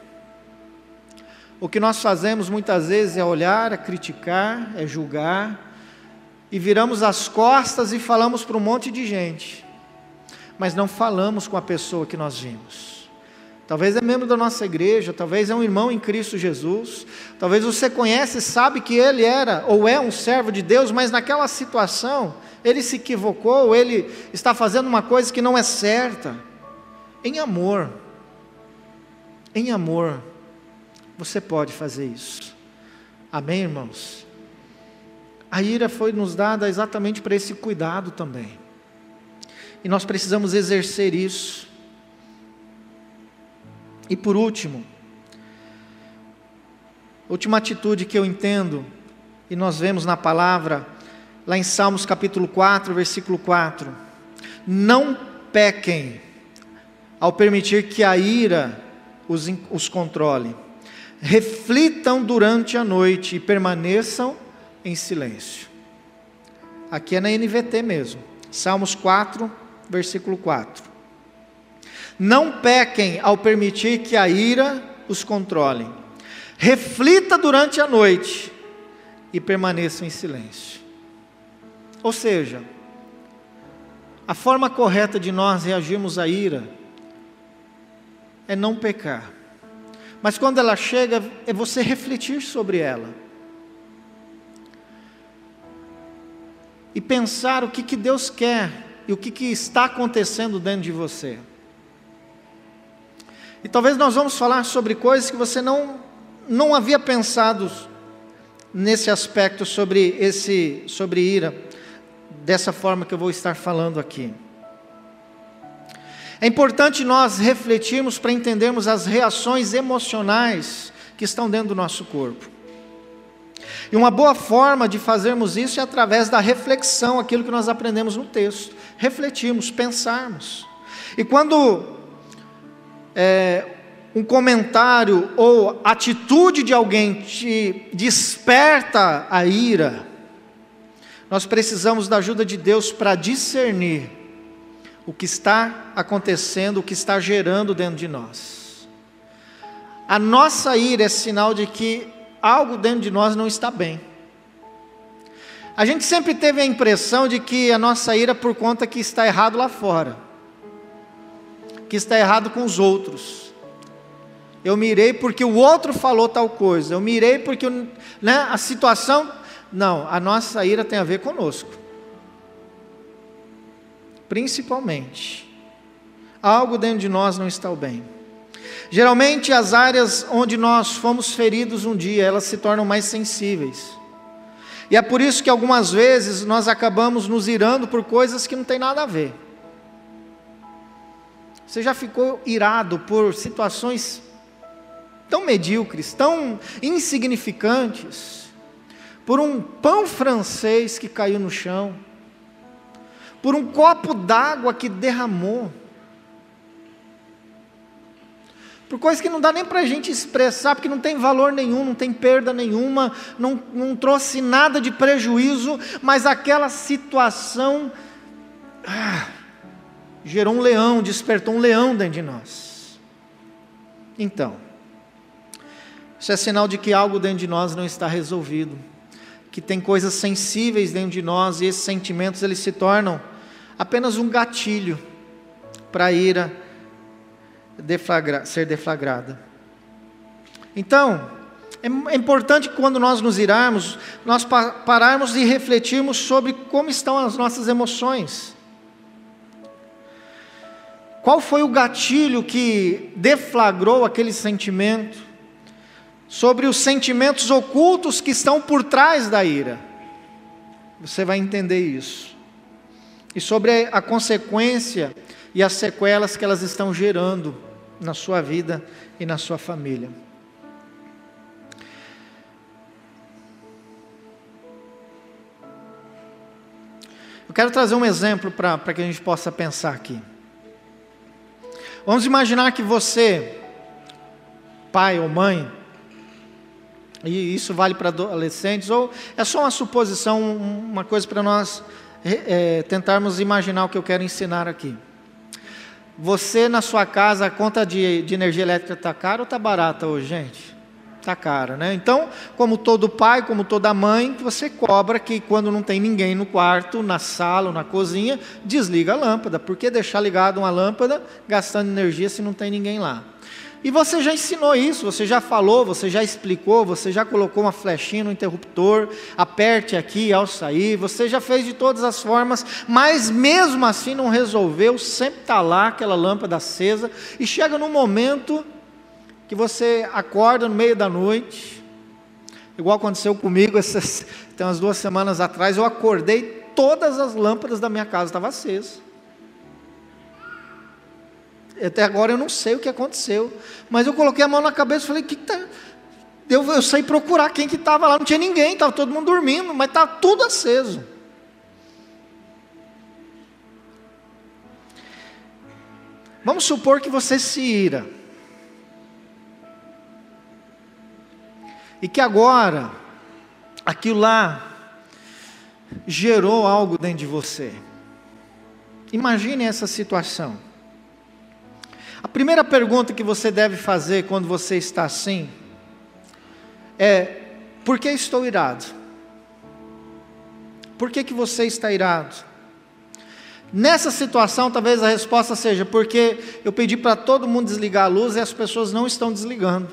O que nós fazemos muitas vezes é olhar, é criticar, é julgar, e viramos as costas e falamos para um monte de gente, mas não falamos com a pessoa que nós vimos. Talvez é membro da nossa igreja, talvez é um irmão em Cristo Jesus, talvez você conhece e sabe que ele era ou é um servo de Deus, mas naquela situação ele se equivocou, ele está fazendo uma coisa que não é certa. Em amor, em amor, você pode fazer isso. Amém, irmãos? A ira foi nos dada exatamente para esse cuidado também. E nós precisamos exercer isso. E por último, última atitude que eu entendo, e nós vemos na palavra, lá em Salmos capítulo 4, versículo 4: Não pequem ao permitir que a ira os, os controle, reflitam durante a noite e permaneçam em silêncio. Aqui é na NVT mesmo, Salmos 4, versículo 4. Não pequem ao permitir que a ira os controle. Reflita durante a noite e permaneça em silêncio. Ou seja, a forma correta de nós reagirmos à ira é não pecar. Mas quando ela chega, é você refletir sobre ela. E pensar o que, que Deus quer e o que, que está acontecendo dentro de você. E talvez nós vamos falar sobre coisas que você não, não havia pensado nesse aspecto sobre esse sobre ira, dessa forma que eu vou estar falando aqui. É importante nós refletirmos para entendermos as reações emocionais que estão dentro do nosso corpo. E uma boa forma de fazermos isso é através da reflexão, aquilo que nós aprendemos no texto. Refletirmos, pensarmos. E quando é, um comentário ou atitude de alguém te desperta a ira, nós precisamos da ajuda de Deus para discernir o que está acontecendo, o que está gerando dentro de nós. A nossa ira é sinal de que algo dentro de nós não está bem. A gente sempre teve a impressão de que a nossa ira é por conta que está errado lá fora, que está errado com os outros. Eu mirei porque o outro falou tal coisa, eu mirei porque né, a situação. Não, a nossa ira tem a ver conosco. Principalmente, algo dentro de nós não está bem. Geralmente, as áreas onde nós fomos feridos um dia, elas se tornam mais sensíveis. E é por isso que algumas vezes nós acabamos nos irando por coisas que não tem nada a ver. Você já ficou irado por situações tão medíocres, tão insignificantes, por um pão francês que caiu no chão, por um copo d'água que derramou, por coisas que não dá nem para a gente expressar, porque não tem valor nenhum, não tem perda nenhuma, não, não trouxe nada de prejuízo, mas aquela situação ah, gerou um leão, despertou um leão dentro de nós. Então, isso é sinal de que algo dentro de nós não está resolvido, que tem coisas sensíveis dentro de nós e esses sentimentos eles se tornam apenas um gatilho para a ira deflagra, ser deflagrada. Então, é, é importante quando nós nos irarmos, nós pararmos e refletirmos sobre como estão as nossas emoções. Qual foi o gatilho que deflagrou aquele sentimento? Sobre os sentimentos ocultos que estão por trás da ira. Você vai entender isso. E sobre a consequência e as sequelas que elas estão gerando na sua vida e na sua família. Eu quero trazer um exemplo para que a gente possa pensar aqui. Vamos imaginar que você, pai ou mãe, e isso vale para adolescentes, ou é só uma suposição, uma coisa para nós é, tentarmos imaginar o que eu quero ensinar aqui. Você na sua casa, a conta de, de energia elétrica está cara ou está barata hoje, gente? Está cara, né? Então, como todo pai, como toda mãe, você cobra que quando não tem ninguém no quarto, na sala ou na cozinha, desliga a lâmpada. Por que deixar ligada uma lâmpada gastando energia se não tem ninguém lá? E você já ensinou isso, você já falou, você já explicou, você já colocou uma flechinha no interruptor, aperte aqui ao sair, você já fez de todas as formas, mas mesmo assim não resolveu, sempre está lá aquela lâmpada acesa, e chega num momento que você acorda no meio da noite, igual aconteceu comigo essas, tem umas duas semanas atrás, eu acordei, todas as lâmpadas da minha casa estavam acesas. Até agora eu não sei o que aconteceu. Mas eu coloquei a mão na cabeça e falei, que, que tá? Eu, eu saí procurar quem que estava lá, não tinha ninguém, estava todo mundo dormindo, mas estava tudo aceso. Vamos supor que você se ira. E que agora, aquilo lá gerou algo dentro de você. Imagine essa situação. A primeira pergunta que você deve fazer quando você está assim é: por que estou irado? Por que, que você está irado? Nessa situação, talvez a resposta seja: porque eu pedi para todo mundo desligar a luz e as pessoas não estão desligando.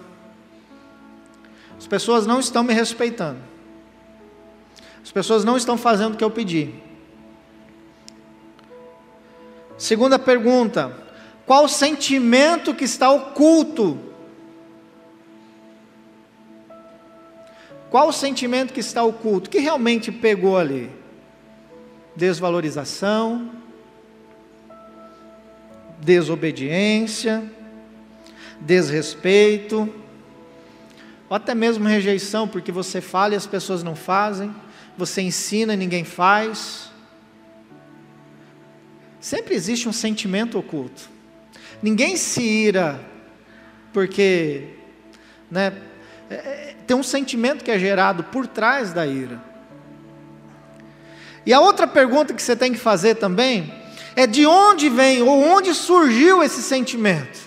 As pessoas não estão me respeitando. As pessoas não estão fazendo o que eu pedi. Segunda pergunta: qual o sentimento que está oculto? Qual o sentimento que está oculto? Que realmente pegou ali? Desvalorização, desobediência, desrespeito, ou até mesmo rejeição, porque você fala e as pessoas não fazem, você ensina e ninguém faz. Sempre existe um sentimento oculto. Ninguém se ira porque né, é, é, tem um sentimento que é gerado por trás da ira. E a outra pergunta que você tem que fazer também é de onde vem ou onde surgiu esse sentimento.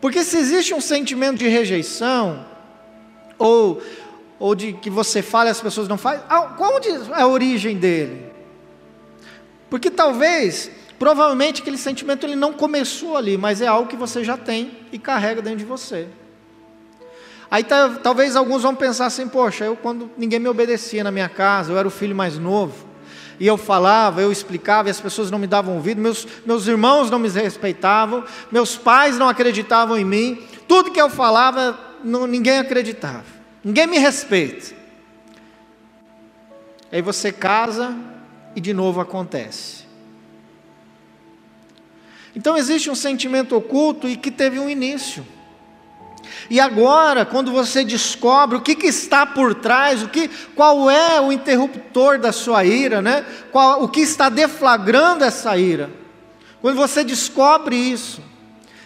Porque se existe um sentimento de rejeição, ou, ou de que você fala e as pessoas não fazem, onde é a origem dele? Porque talvez, provavelmente aquele sentimento ele não começou ali, mas é algo que você já tem e carrega dentro de você. Aí talvez alguns vão pensar assim, poxa, eu quando ninguém me obedecia na minha casa, eu era o filho mais novo, e eu falava, eu explicava, e as pessoas não me davam ouvido, meus, meus irmãos não me respeitavam, meus pais não acreditavam em mim, tudo que eu falava, não, ninguém acreditava, ninguém me respeita. Aí você casa e de novo acontece. Então existe um sentimento oculto e que teve um início. E agora, quando você descobre o que, que, está por trás, o que, qual é o interruptor da sua ira, né? Qual, o que está deflagrando essa ira, quando você descobre isso,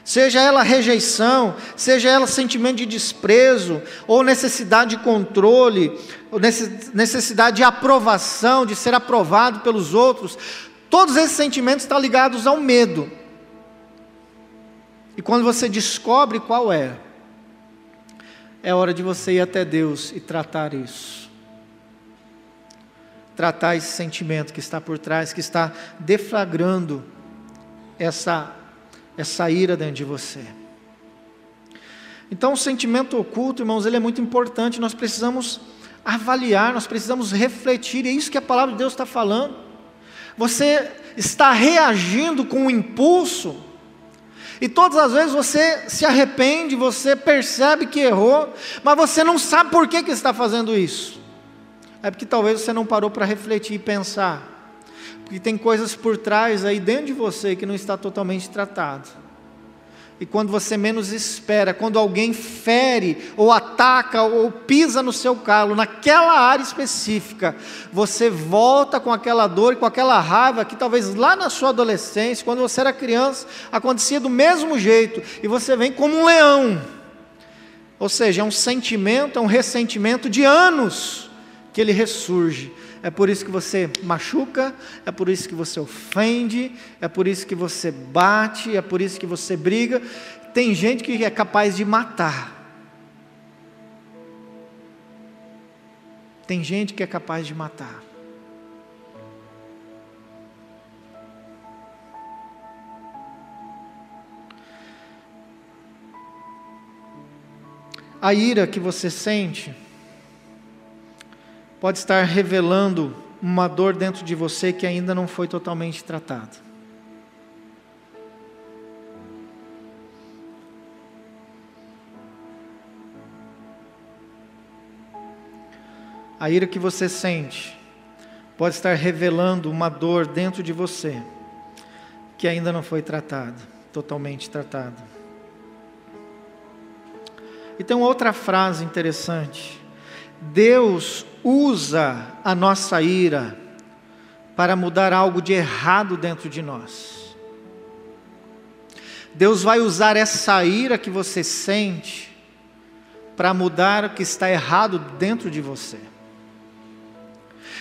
seja ela rejeição, seja ela sentimento de desprezo, ou necessidade de controle, ou necessidade de aprovação, de ser aprovado pelos outros, todos esses sentimentos estão ligados ao medo. E quando você descobre qual é, é hora de você ir até Deus e tratar isso. Tratar esse sentimento que está por trás, que está deflagrando essa, essa ira dentro de você. Então, o sentimento oculto, irmãos, ele é muito importante. Nós precisamos avaliar, nós precisamos refletir, é isso que a palavra de Deus está falando. Você está reagindo com um impulso, e todas as vezes você se arrepende, você percebe que errou, mas você não sabe por que, que está fazendo isso. É porque talvez você não parou para refletir e pensar. Porque tem coisas por trás aí dentro de você que não está totalmente tratado. E quando você menos espera, quando alguém fere, ou ataca, ou pisa no seu calo, naquela área específica, você volta com aquela dor e com aquela raiva que talvez lá na sua adolescência, quando você era criança, acontecia do mesmo jeito, e você vem como um leão. Ou seja, é um sentimento, é um ressentimento de anos que ele ressurge. É por isso que você machuca, é por isso que você ofende, é por isso que você bate, é por isso que você briga. Tem gente que é capaz de matar. Tem gente que é capaz de matar. A ira que você sente, pode estar revelando uma dor dentro de você que ainda não foi totalmente tratada. A ira que você sente pode estar revelando uma dor dentro de você que ainda não foi tratado, totalmente tratado. E tem uma outra frase interessante. Deus usa a nossa ira para mudar algo de errado dentro de nós. Deus vai usar essa ira que você sente para mudar o que está errado dentro de você.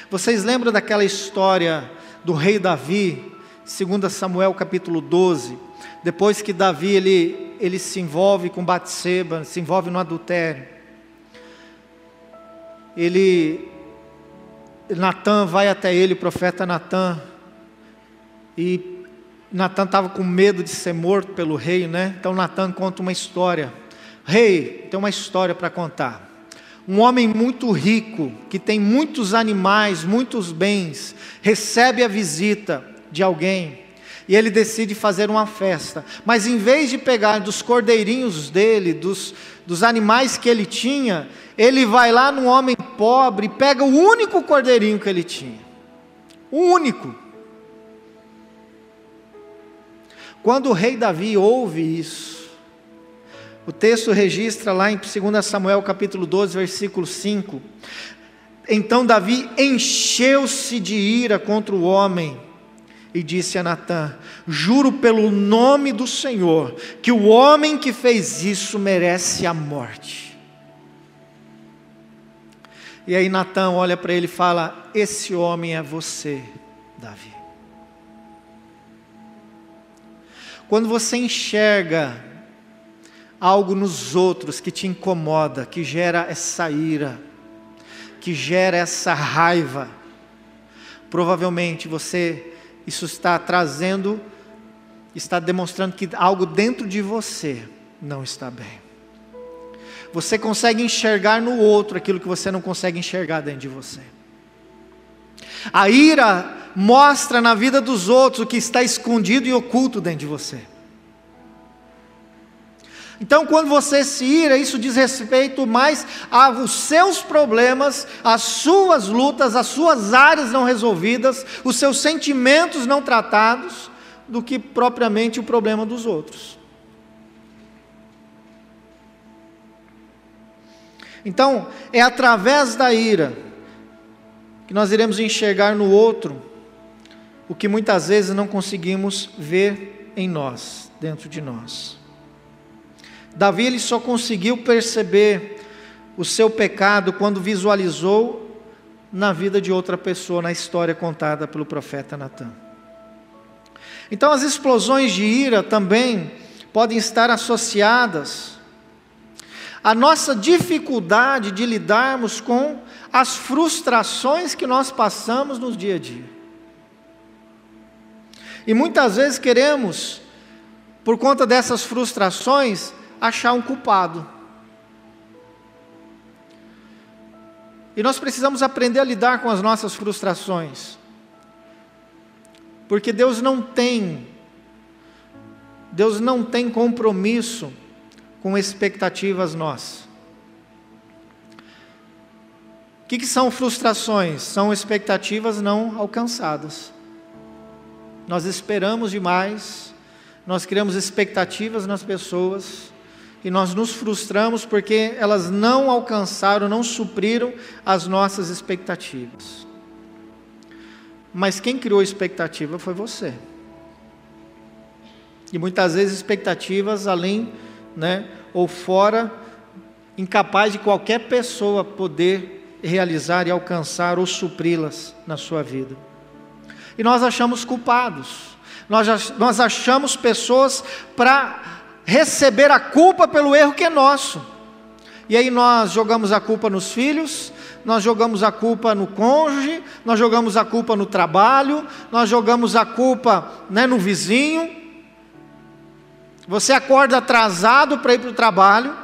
Vocês lembram daquela história do rei Davi, 2 Samuel capítulo 12, depois que Davi ele, ele se envolve com Batseba, se envolve no adultério. Ele Natan vai até ele, o profeta Natan, e Natan estava com medo de ser morto pelo rei, né? Então Natan conta uma história. Rei, tem uma história para contar. Um homem muito rico, que tem muitos animais, muitos bens, recebe a visita de alguém e ele decide fazer uma festa. Mas em vez de pegar dos cordeirinhos dele, dos, dos animais que ele tinha, ele vai lá num homem pobre e pega o único cordeirinho que ele tinha. O único. Quando o rei Davi ouve isso, o texto registra lá em 2 Samuel capítulo 12, versículo 5. Então Davi encheu-se de ira contra o homem e disse a Natã: Juro pelo nome do Senhor que o homem que fez isso merece a morte. E aí Natã olha para ele e fala: Esse homem é você, Davi. Quando você enxerga algo nos outros que te incomoda, que gera essa ira, que gera essa raiva, provavelmente você isso está trazendo, está demonstrando que algo dentro de você não está bem. Você consegue enxergar no outro aquilo que você não consegue enxergar dentro de você. A ira mostra na vida dos outros o que está escondido e oculto dentro de você. Então, quando você se ira, isso diz respeito mais aos seus problemas, às suas lutas, às suas áreas não resolvidas, os seus sentimentos não tratados, do que propriamente o problema dos outros. Então, é através da ira que nós iremos enxergar no outro o que muitas vezes não conseguimos ver em nós, dentro de nós. Davi ele só conseguiu perceber o seu pecado quando visualizou na vida de outra pessoa, na história contada pelo profeta Natan. Então, as explosões de ira também podem estar associadas à nossa dificuldade de lidarmos com as frustrações que nós passamos no dia a dia. E muitas vezes queremos, por conta dessas frustrações, achar um culpado. E nós precisamos aprender a lidar com as nossas frustrações. Porque Deus não tem Deus não tem compromisso com expectativas nossas. O que, que são frustrações? São expectativas não alcançadas. Nós esperamos demais, nós criamos expectativas nas pessoas, e nós nos frustramos porque elas não alcançaram, não supriram as nossas expectativas. Mas quem criou a expectativa foi você. E muitas vezes expectativas além, né, ou fora, incapaz de qualquer pessoa poder realizar e alcançar ou supri-las na sua vida. E nós achamos culpados, nós, achamos pessoas para receber a culpa pelo erro que é nosso. E aí nós jogamos a culpa nos filhos, nós jogamos a culpa no cônjuge, nós jogamos a culpa no trabalho, nós jogamos a culpa né, no vizinho. Você acorda atrasado para ir para o trabalho.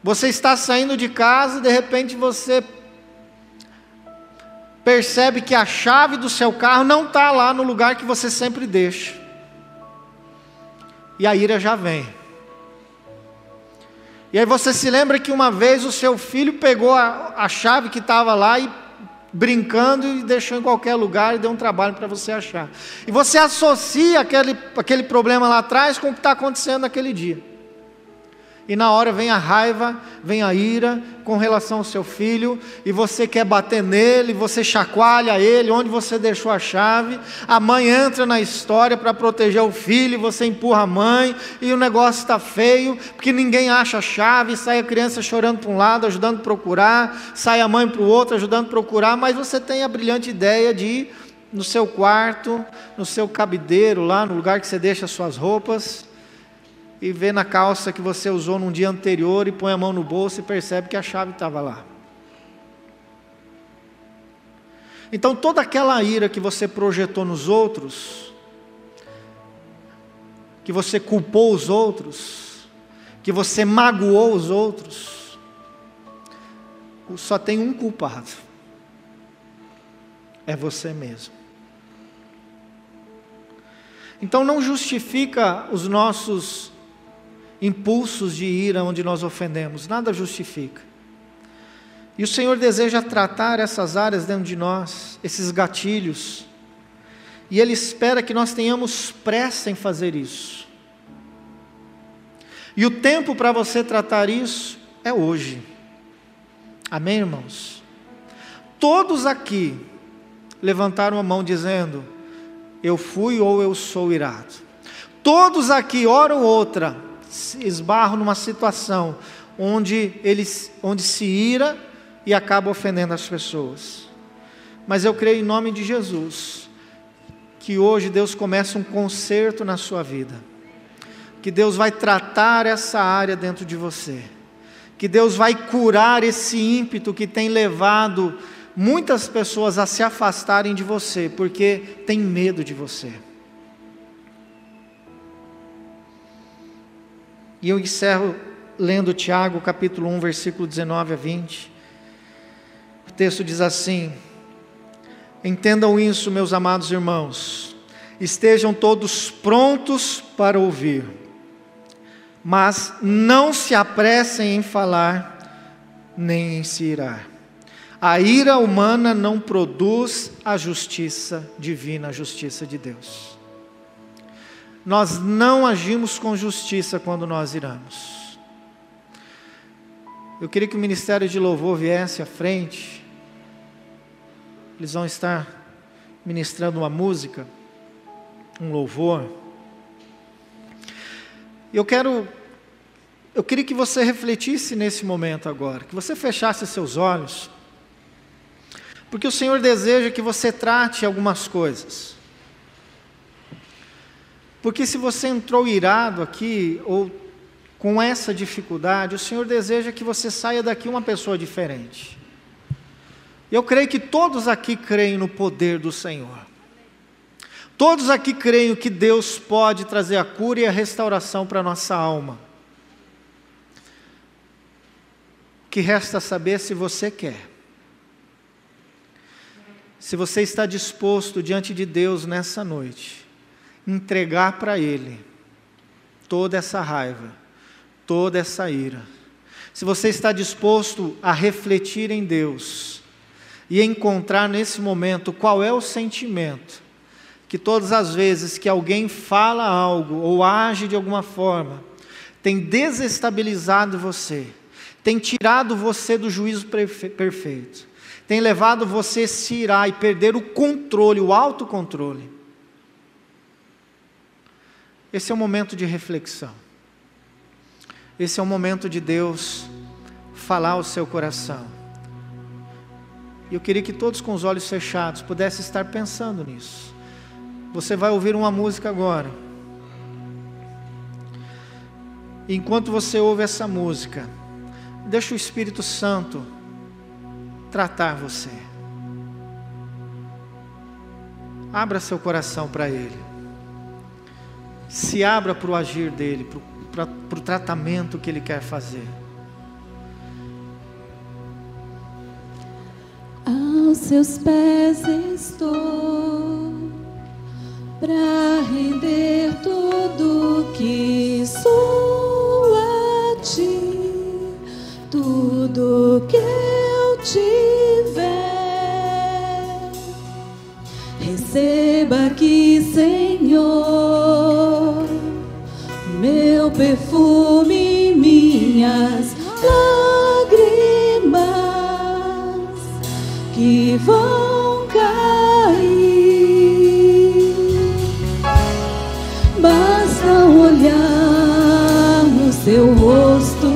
Você está saindo de casa, de repente você percebe que a chave do seu carro não está lá no lugar que você sempre deixa e a ira já vem. E aí você se lembra que uma vez o seu filho pegou a, a chave que estava lá e brincando e deixou em qualquer lugar e deu um trabalho para você achar. E você associa aquele, aquele problema lá atrás com o que está acontecendo naquele dia. E na hora vem a raiva, vem a ira com relação ao seu filho, e você quer bater nele, você chacoalha ele, onde você deixou a chave. A mãe entra na história para proteger o filho, você empurra a mãe, e o negócio está feio, porque ninguém acha a chave, sai a criança chorando para um lado, ajudando a procurar, sai a mãe para o outro, ajudando a procurar, mas você tem a brilhante ideia de ir no seu quarto, no seu cabideiro, lá no lugar que você deixa as suas roupas e vê na calça que você usou num dia anterior e põe a mão no bolso e percebe que a chave estava lá. Então toda aquela ira que você projetou nos outros, que você culpou os outros, que você magoou os outros, só tem um culpado. É você mesmo. Então não justifica os nossos impulsos de ira onde nós ofendemos, nada justifica. E o Senhor deseja tratar essas áreas dentro de nós, esses gatilhos, e Ele espera que nós tenhamos pressa em fazer isso. E o tempo para você tratar isso é hoje. Amém, irmãos? Todos aqui levantaram a mão dizendo: Eu fui ou eu sou irado. Todos aqui, hora ou outra, esbarram numa situação onde eles, onde se ira e acaba ofendendo as pessoas. Mas eu creio em nome de Jesus que hoje Deus começa um conserto na sua vida. Que Deus vai tratar essa área dentro de você. Que Deus vai curar esse ímpeto que tem levado muitas pessoas a se afastarem de você, porque tem medo de você. E eu encerro lendo Tiago, capítulo 1, versículo 19 a 20. O texto diz assim: Entendam isso, meus amados irmãos, estejam todos prontos para ouvir, mas não se apressem em falar, nem em se irar. A ira humana não produz a justiça divina, a justiça de Deus. Nós não agimos com justiça quando nós iramos. Eu queria que o ministério de louvor viesse à frente. Eles vão estar ministrando uma música, um louvor. Eu quero eu queria que você refletisse nesse momento agora, que você fechasse seus olhos, porque o Senhor deseja que você trate algumas coisas. Porque se você entrou irado aqui, ou com essa dificuldade, o Senhor deseja que você saia daqui uma pessoa diferente. Eu creio que todos aqui creem no poder do Senhor. Todos aqui creem que Deus pode trazer a cura e a restauração para a nossa alma. O que resta saber se você quer. Se você está disposto diante de Deus nessa noite entregar para Ele toda essa raiva, toda essa ira. Se você está disposto a refletir em Deus e encontrar nesse momento qual é o sentimento que todas as vezes que alguém fala algo ou age de alguma forma, tem desestabilizado você, tem tirado você do juízo perfeito, tem levado você a se irar e perder o controle, o autocontrole. Esse é o momento de reflexão. Esse é o momento de Deus falar ao seu coração. E eu queria que todos com os olhos fechados pudessem estar pensando nisso. Você vai ouvir uma música agora. Enquanto você ouve essa música, deixa o Espírito Santo tratar você. Abra seu coração para Ele se abra para o agir dele, para, o tratamento que ele quer fazer. Aos seus pés estou para render tudo que sou a ti, tudo que eu tiver Saiba que, Senhor, meu perfume, minhas lágrimas que vão cair. Basta olhar no seu rosto.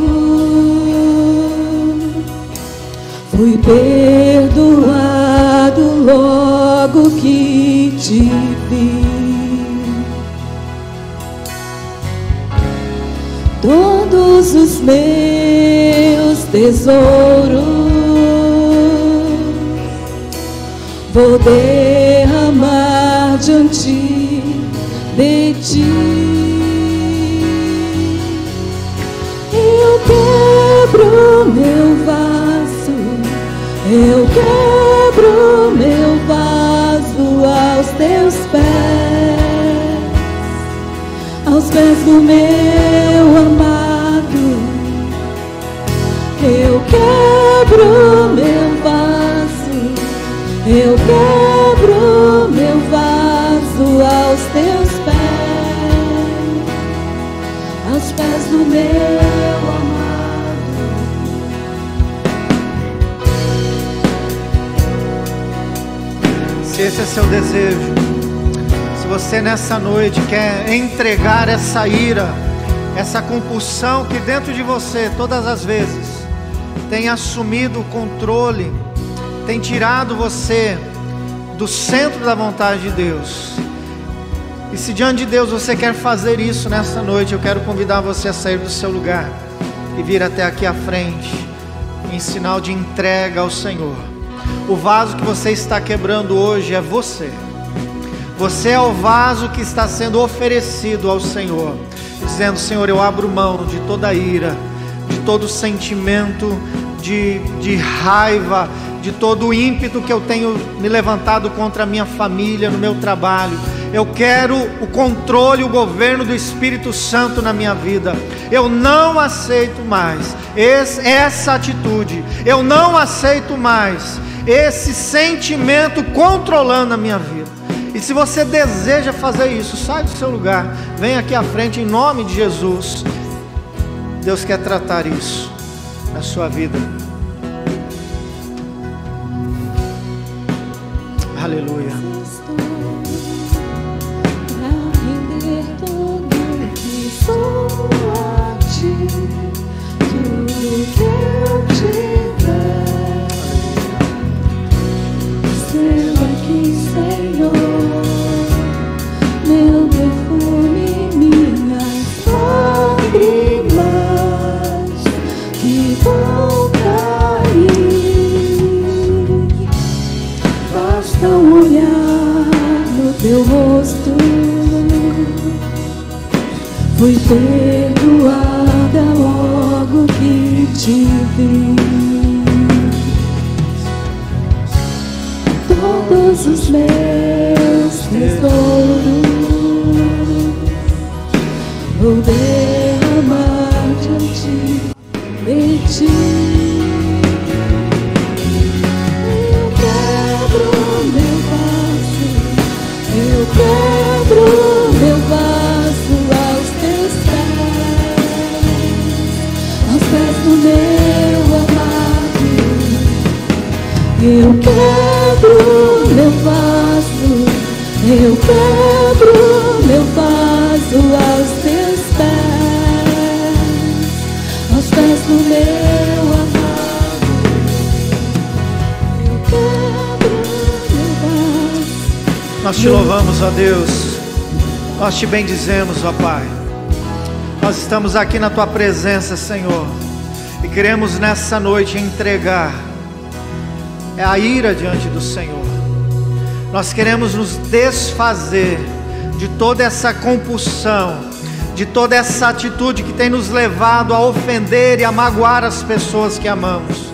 Fui perdoado logo que te vi. Meus tesouros vou derramar diante de ti. Eu quebro meu vaso, eu quebro meu vaso aos teus pés, aos pés do meu amado. Quebro meu vaso aos teus pés, aos pés do meu amado. Se esse é seu desejo, se você nessa noite quer entregar essa ira, essa compulsão que dentro de você, todas as vezes, tem assumido o controle, tem tirado você do centro da vontade de Deus. E se diante de Deus você quer fazer isso nessa noite, eu quero convidar você a sair do seu lugar e vir até aqui à frente, em sinal de entrega ao Senhor. O vaso que você está quebrando hoje é você. Você é o vaso que está sendo oferecido ao Senhor, dizendo: Senhor, eu abro mão de toda ira, de todo sentimento de, de raiva, de todo o ímpeto que eu tenho me levantado contra a minha família, no meu trabalho. Eu quero o controle, o governo do Espírito Santo na minha vida. Eu não aceito mais esse, essa atitude. Eu não aceito mais esse sentimento controlando a minha vida. E se você deseja fazer isso, sai do seu lugar, vem aqui à frente em nome de Jesus. Deus quer tratar isso na sua vida. Aleluia. Perdoada logo que te vi. Eu quebro meu vaso, eu quebro meu vaso aos teus pés, aos pés do meu amado. Eu quebro meu vaso. Nós te louvamos, ó Deus. Nós te bendizemos, ó Pai. Nós estamos aqui na tua presença, Senhor. E queremos nessa noite entregar é a ira diante do Senhor. Nós queremos nos desfazer de toda essa compulsão, de toda essa atitude que tem nos levado a ofender e a magoar as pessoas que amamos.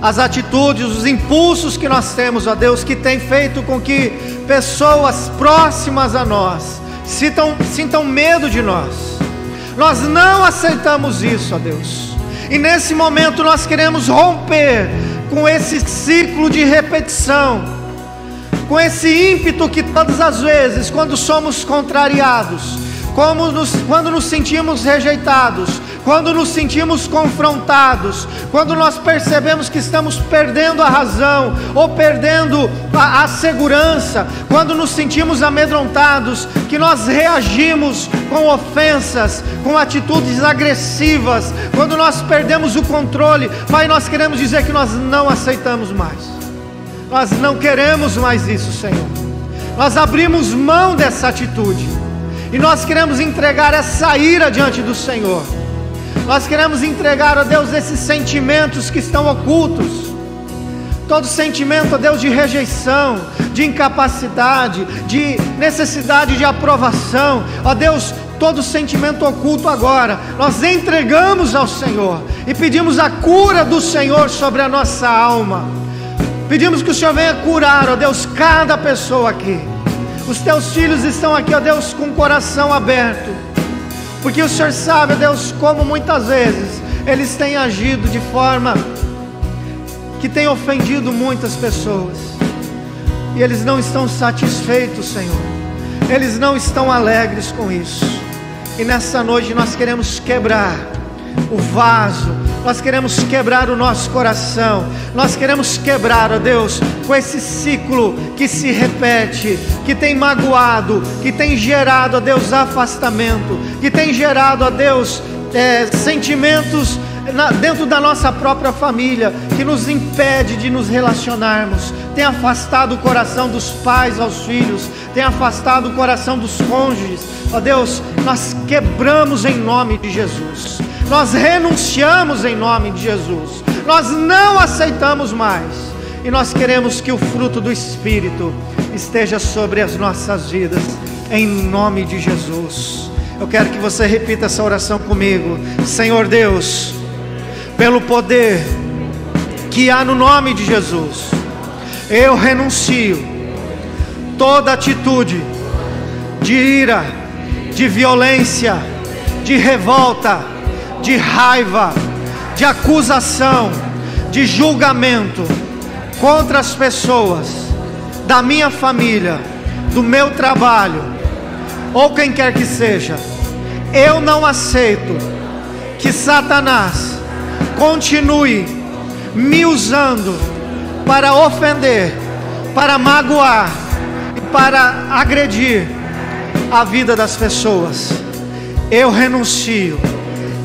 As atitudes, os impulsos que nós temos, ó Deus, que tem feito com que pessoas próximas a nós sintam, sintam medo de nós. Nós não aceitamos isso, ó Deus. E nesse momento nós queremos romper com esse ciclo de repetição, com esse ímpeto que todas as vezes, quando somos contrariados, nos, quando nos sentimos rejeitados, quando nos sentimos confrontados, quando nós percebemos que estamos perdendo a razão ou perdendo a, a, segurança, quando nos sentimos amedrontados, que nós reagimos com ofensas, com atitudes agressivas, quando nós perdemos o controle, Pai, nós queremos dizer que nós não aceitamos mais, nós não queremos mais isso, Senhor, nós abrimos mão dessa atitude. E nós queremos entregar essa ira diante do Senhor. Nós queremos entregar a Deus esses sentimentos que estão ocultos. Todo sentimento, a Deus, de rejeição, de incapacidade, de necessidade de aprovação. Ó Deus, todo sentimento oculto agora, nós entregamos ao Senhor e pedimos a cura do Senhor sobre a nossa alma. Pedimos que o Senhor venha curar, ó Deus, cada pessoa aqui. Os teus filhos estão aqui, ó Deus, com o coração aberto, porque o Senhor sabe, Deus, como muitas vezes eles têm agido de forma que tem ofendido muitas pessoas, e eles não estão satisfeitos, Senhor, eles não estão alegres com isso, e nessa noite nós queremos quebrar o vaso, nós queremos quebrar o nosso coração, nós queremos quebrar, ó Deus, com esse ciclo que se repete, que tem magoado, que tem gerado, ó Deus, afastamento, que tem gerado, ó Deus, é, sentimentos dentro da nossa própria família, que nos impede de nos relacionarmos, tem afastado o coração dos pais aos filhos, tem afastado o coração dos cônjuges. Ó Deus, nós quebramos em nome de Jesus nós renunciamos em nome de Jesus, nós não aceitamos mais, e nós queremos que o fruto do Espírito esteja sobre as nossas vidas, em nome de Jesus. Eu quero que você repita essa oração comigo, Senhor Deus, pelo poder que há no nome de Jesus, eu renuncio toda atitude de ira, de violência, de revolta, de raiva, de acusação, de julgamento contra as pessoas da minha família, do meu trabalho, ou quem quer que seja. Eu não aceito que Satanás continue me usando para ofender, para magoar e para agredir a vida das pessoas. Eu renuncio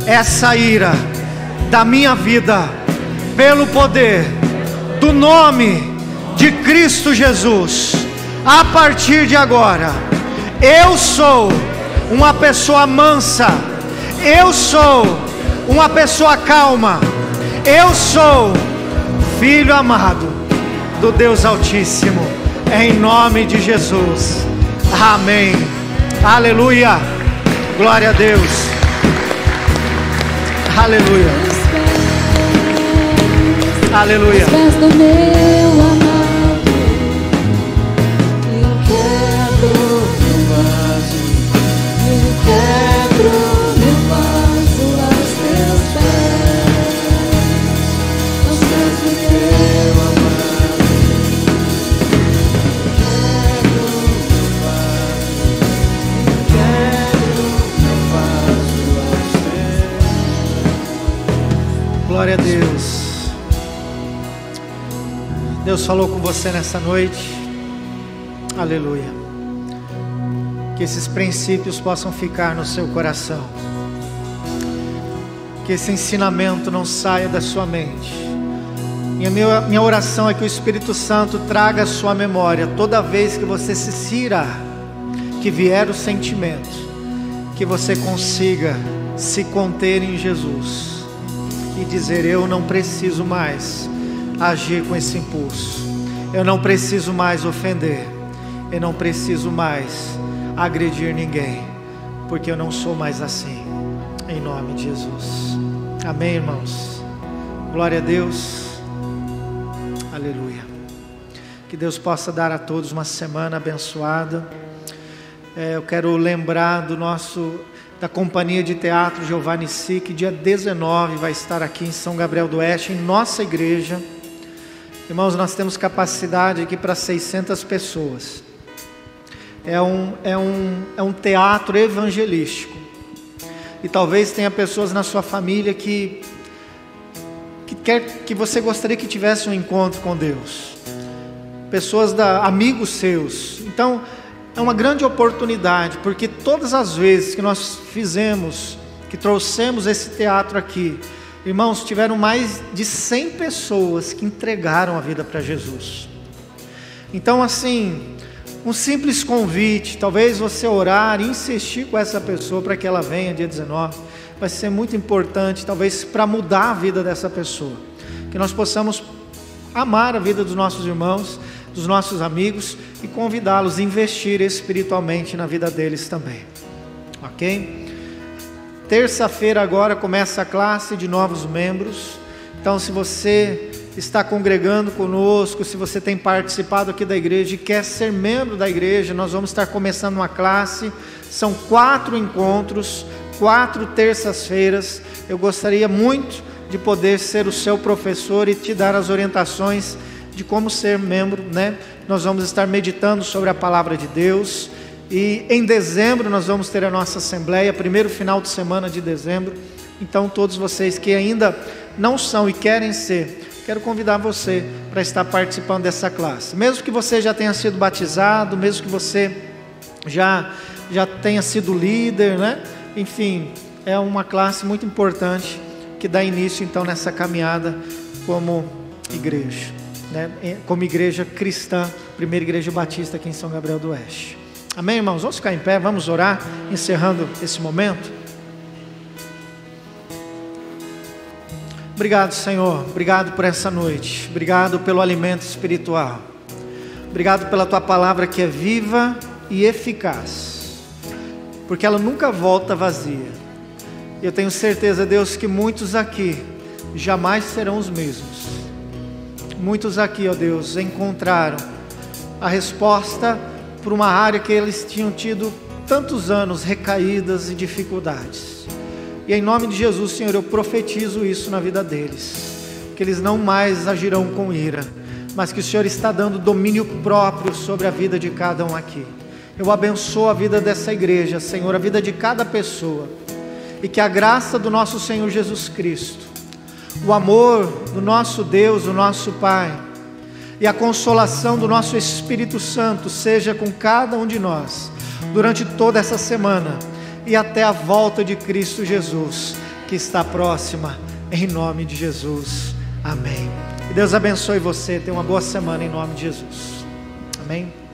essa ira da minha vida, pelo poder do nome de Cristo Jesus. A partir de agora, eu sou uma pessoa mansa, eu sou uma pessoa calma, eu sou filho amado do Deus Altíssimo, em nome de Jesus. Amém. Aleluia. Glória a Deus. Aleluia. Aleluia. Falou com você nessa noite. Aleluia. Que esses princípios possam ficar no seu coração. Que esse ensinamento não saia da sua mente. E a minha, minha oração é que o Espírito Santo traga a sua memória toda vez que você se cira, que vier o sentimento, que você consiga se conter em Jesus e dizer: Eu não preciso mais agir com esse impulso, eu não preciso mais ofender, eu não preciso mais agredir ninguém, porque eu não sou mais assim, em nome de Jesus. Amém, irmãos? Glória a Deus, aleluia. Que Deus possa dar a todos uma semana abençoada. É, eu quero lembrar do nosso da Companhia de Teatro Giovanni Si, que dia 19 vai estar aqui em São Gabriel do Oeste, em nossa igreja. Irmãos, nós temos capacidade aqui para 600 pessoas. É um, é, um, é um teatro evangelístico. E talvez tenha pessoas na sua família que, que, quer, que você gostaria que tivesse um encontro com Deus. Pessoas, da, amigos seus. Então, é uma grande oportunidade, porque todas as vezes que nós fizemos, que trouxemos esse teatro aqui, Irmãos, tiveram mais de 100 pessoas que entregaram a vida para Jesus. Então, assim, um simples convite, talvez você orar e insistir com essa pessoa para que ela venha dia 19, vai ser muito importante, talvez para mudar a vida dessa pessoa. Que nós possamos amar a vida dos nossos irmãos, dos nossos amigos e convidá-los a investir espiritualmente na vida deles também. Ok? Terça-feira agora começa a classe de novos membros. Então, se você está congregando conosco, se você tem participado aqui da igreja e quer ser membro da igreja, nós vamos estar começando uma classe. São quatro encontros, quatro terças-feiras. Eu gostaria muito de poder ser o seu professor e te dar as orientações de como ser membro, né? Nós vamos estar meditando sobre a palavra de Deus e em dezembro nós vamos ter a nossa assembleia, primeiro final de semana de dezembro. Então, todos vocês que ainda não são e querem ser, quero convidar você para estar participando dessa classe. Mesmo que você já tenha sido batizado, mesmo que você já, já tenha sido líder, né? Enfim, é uma classe muito importante que dá início então nessa caminhada como igreja, né? Como igreja cristã, primeira igreja batista aqui em São Gabriel do Oeste. Amém, irmãos? Vamos ficar em pé, vamos orar, encerrando esse momento. Obrigado, Senhor. Obrigado por essa noite. Obrigado pelo alimento espiritual. Obrigado pela tua palavra que é viva e eficaz. Porque ela nunca volta vazia. Eu tenho certeza, Deus, que muitos aqui jamais serão os mesmos. Muitos aqui, ó Deus, encontraram a resposta por uma área que eles tinham tido tantos anos recaídas e dificuldades. E em nome de Jesus, Senhor, eu profetizo isso na vida deles, que eles não mais agirão com ira, mas que o Senhor está dando domínio próprio sobre a vida de cada um aqui. Eu abençoo a vida dessa igreja, Senhor, a vida de cada pessoa, e que a graça do nosso Senhor Jesus Cristo, o amor do nosso Deus, o nosso Pai, e a consolação do nosso Espírito Santo seja com cada um de nós durante toda essa semana e até a volta de Cristo Jesus, que está próxima, em nome de Jesus. Amém. Que Deus abençoe você. Tenha uma boa semana em nome de Jesus. Amém.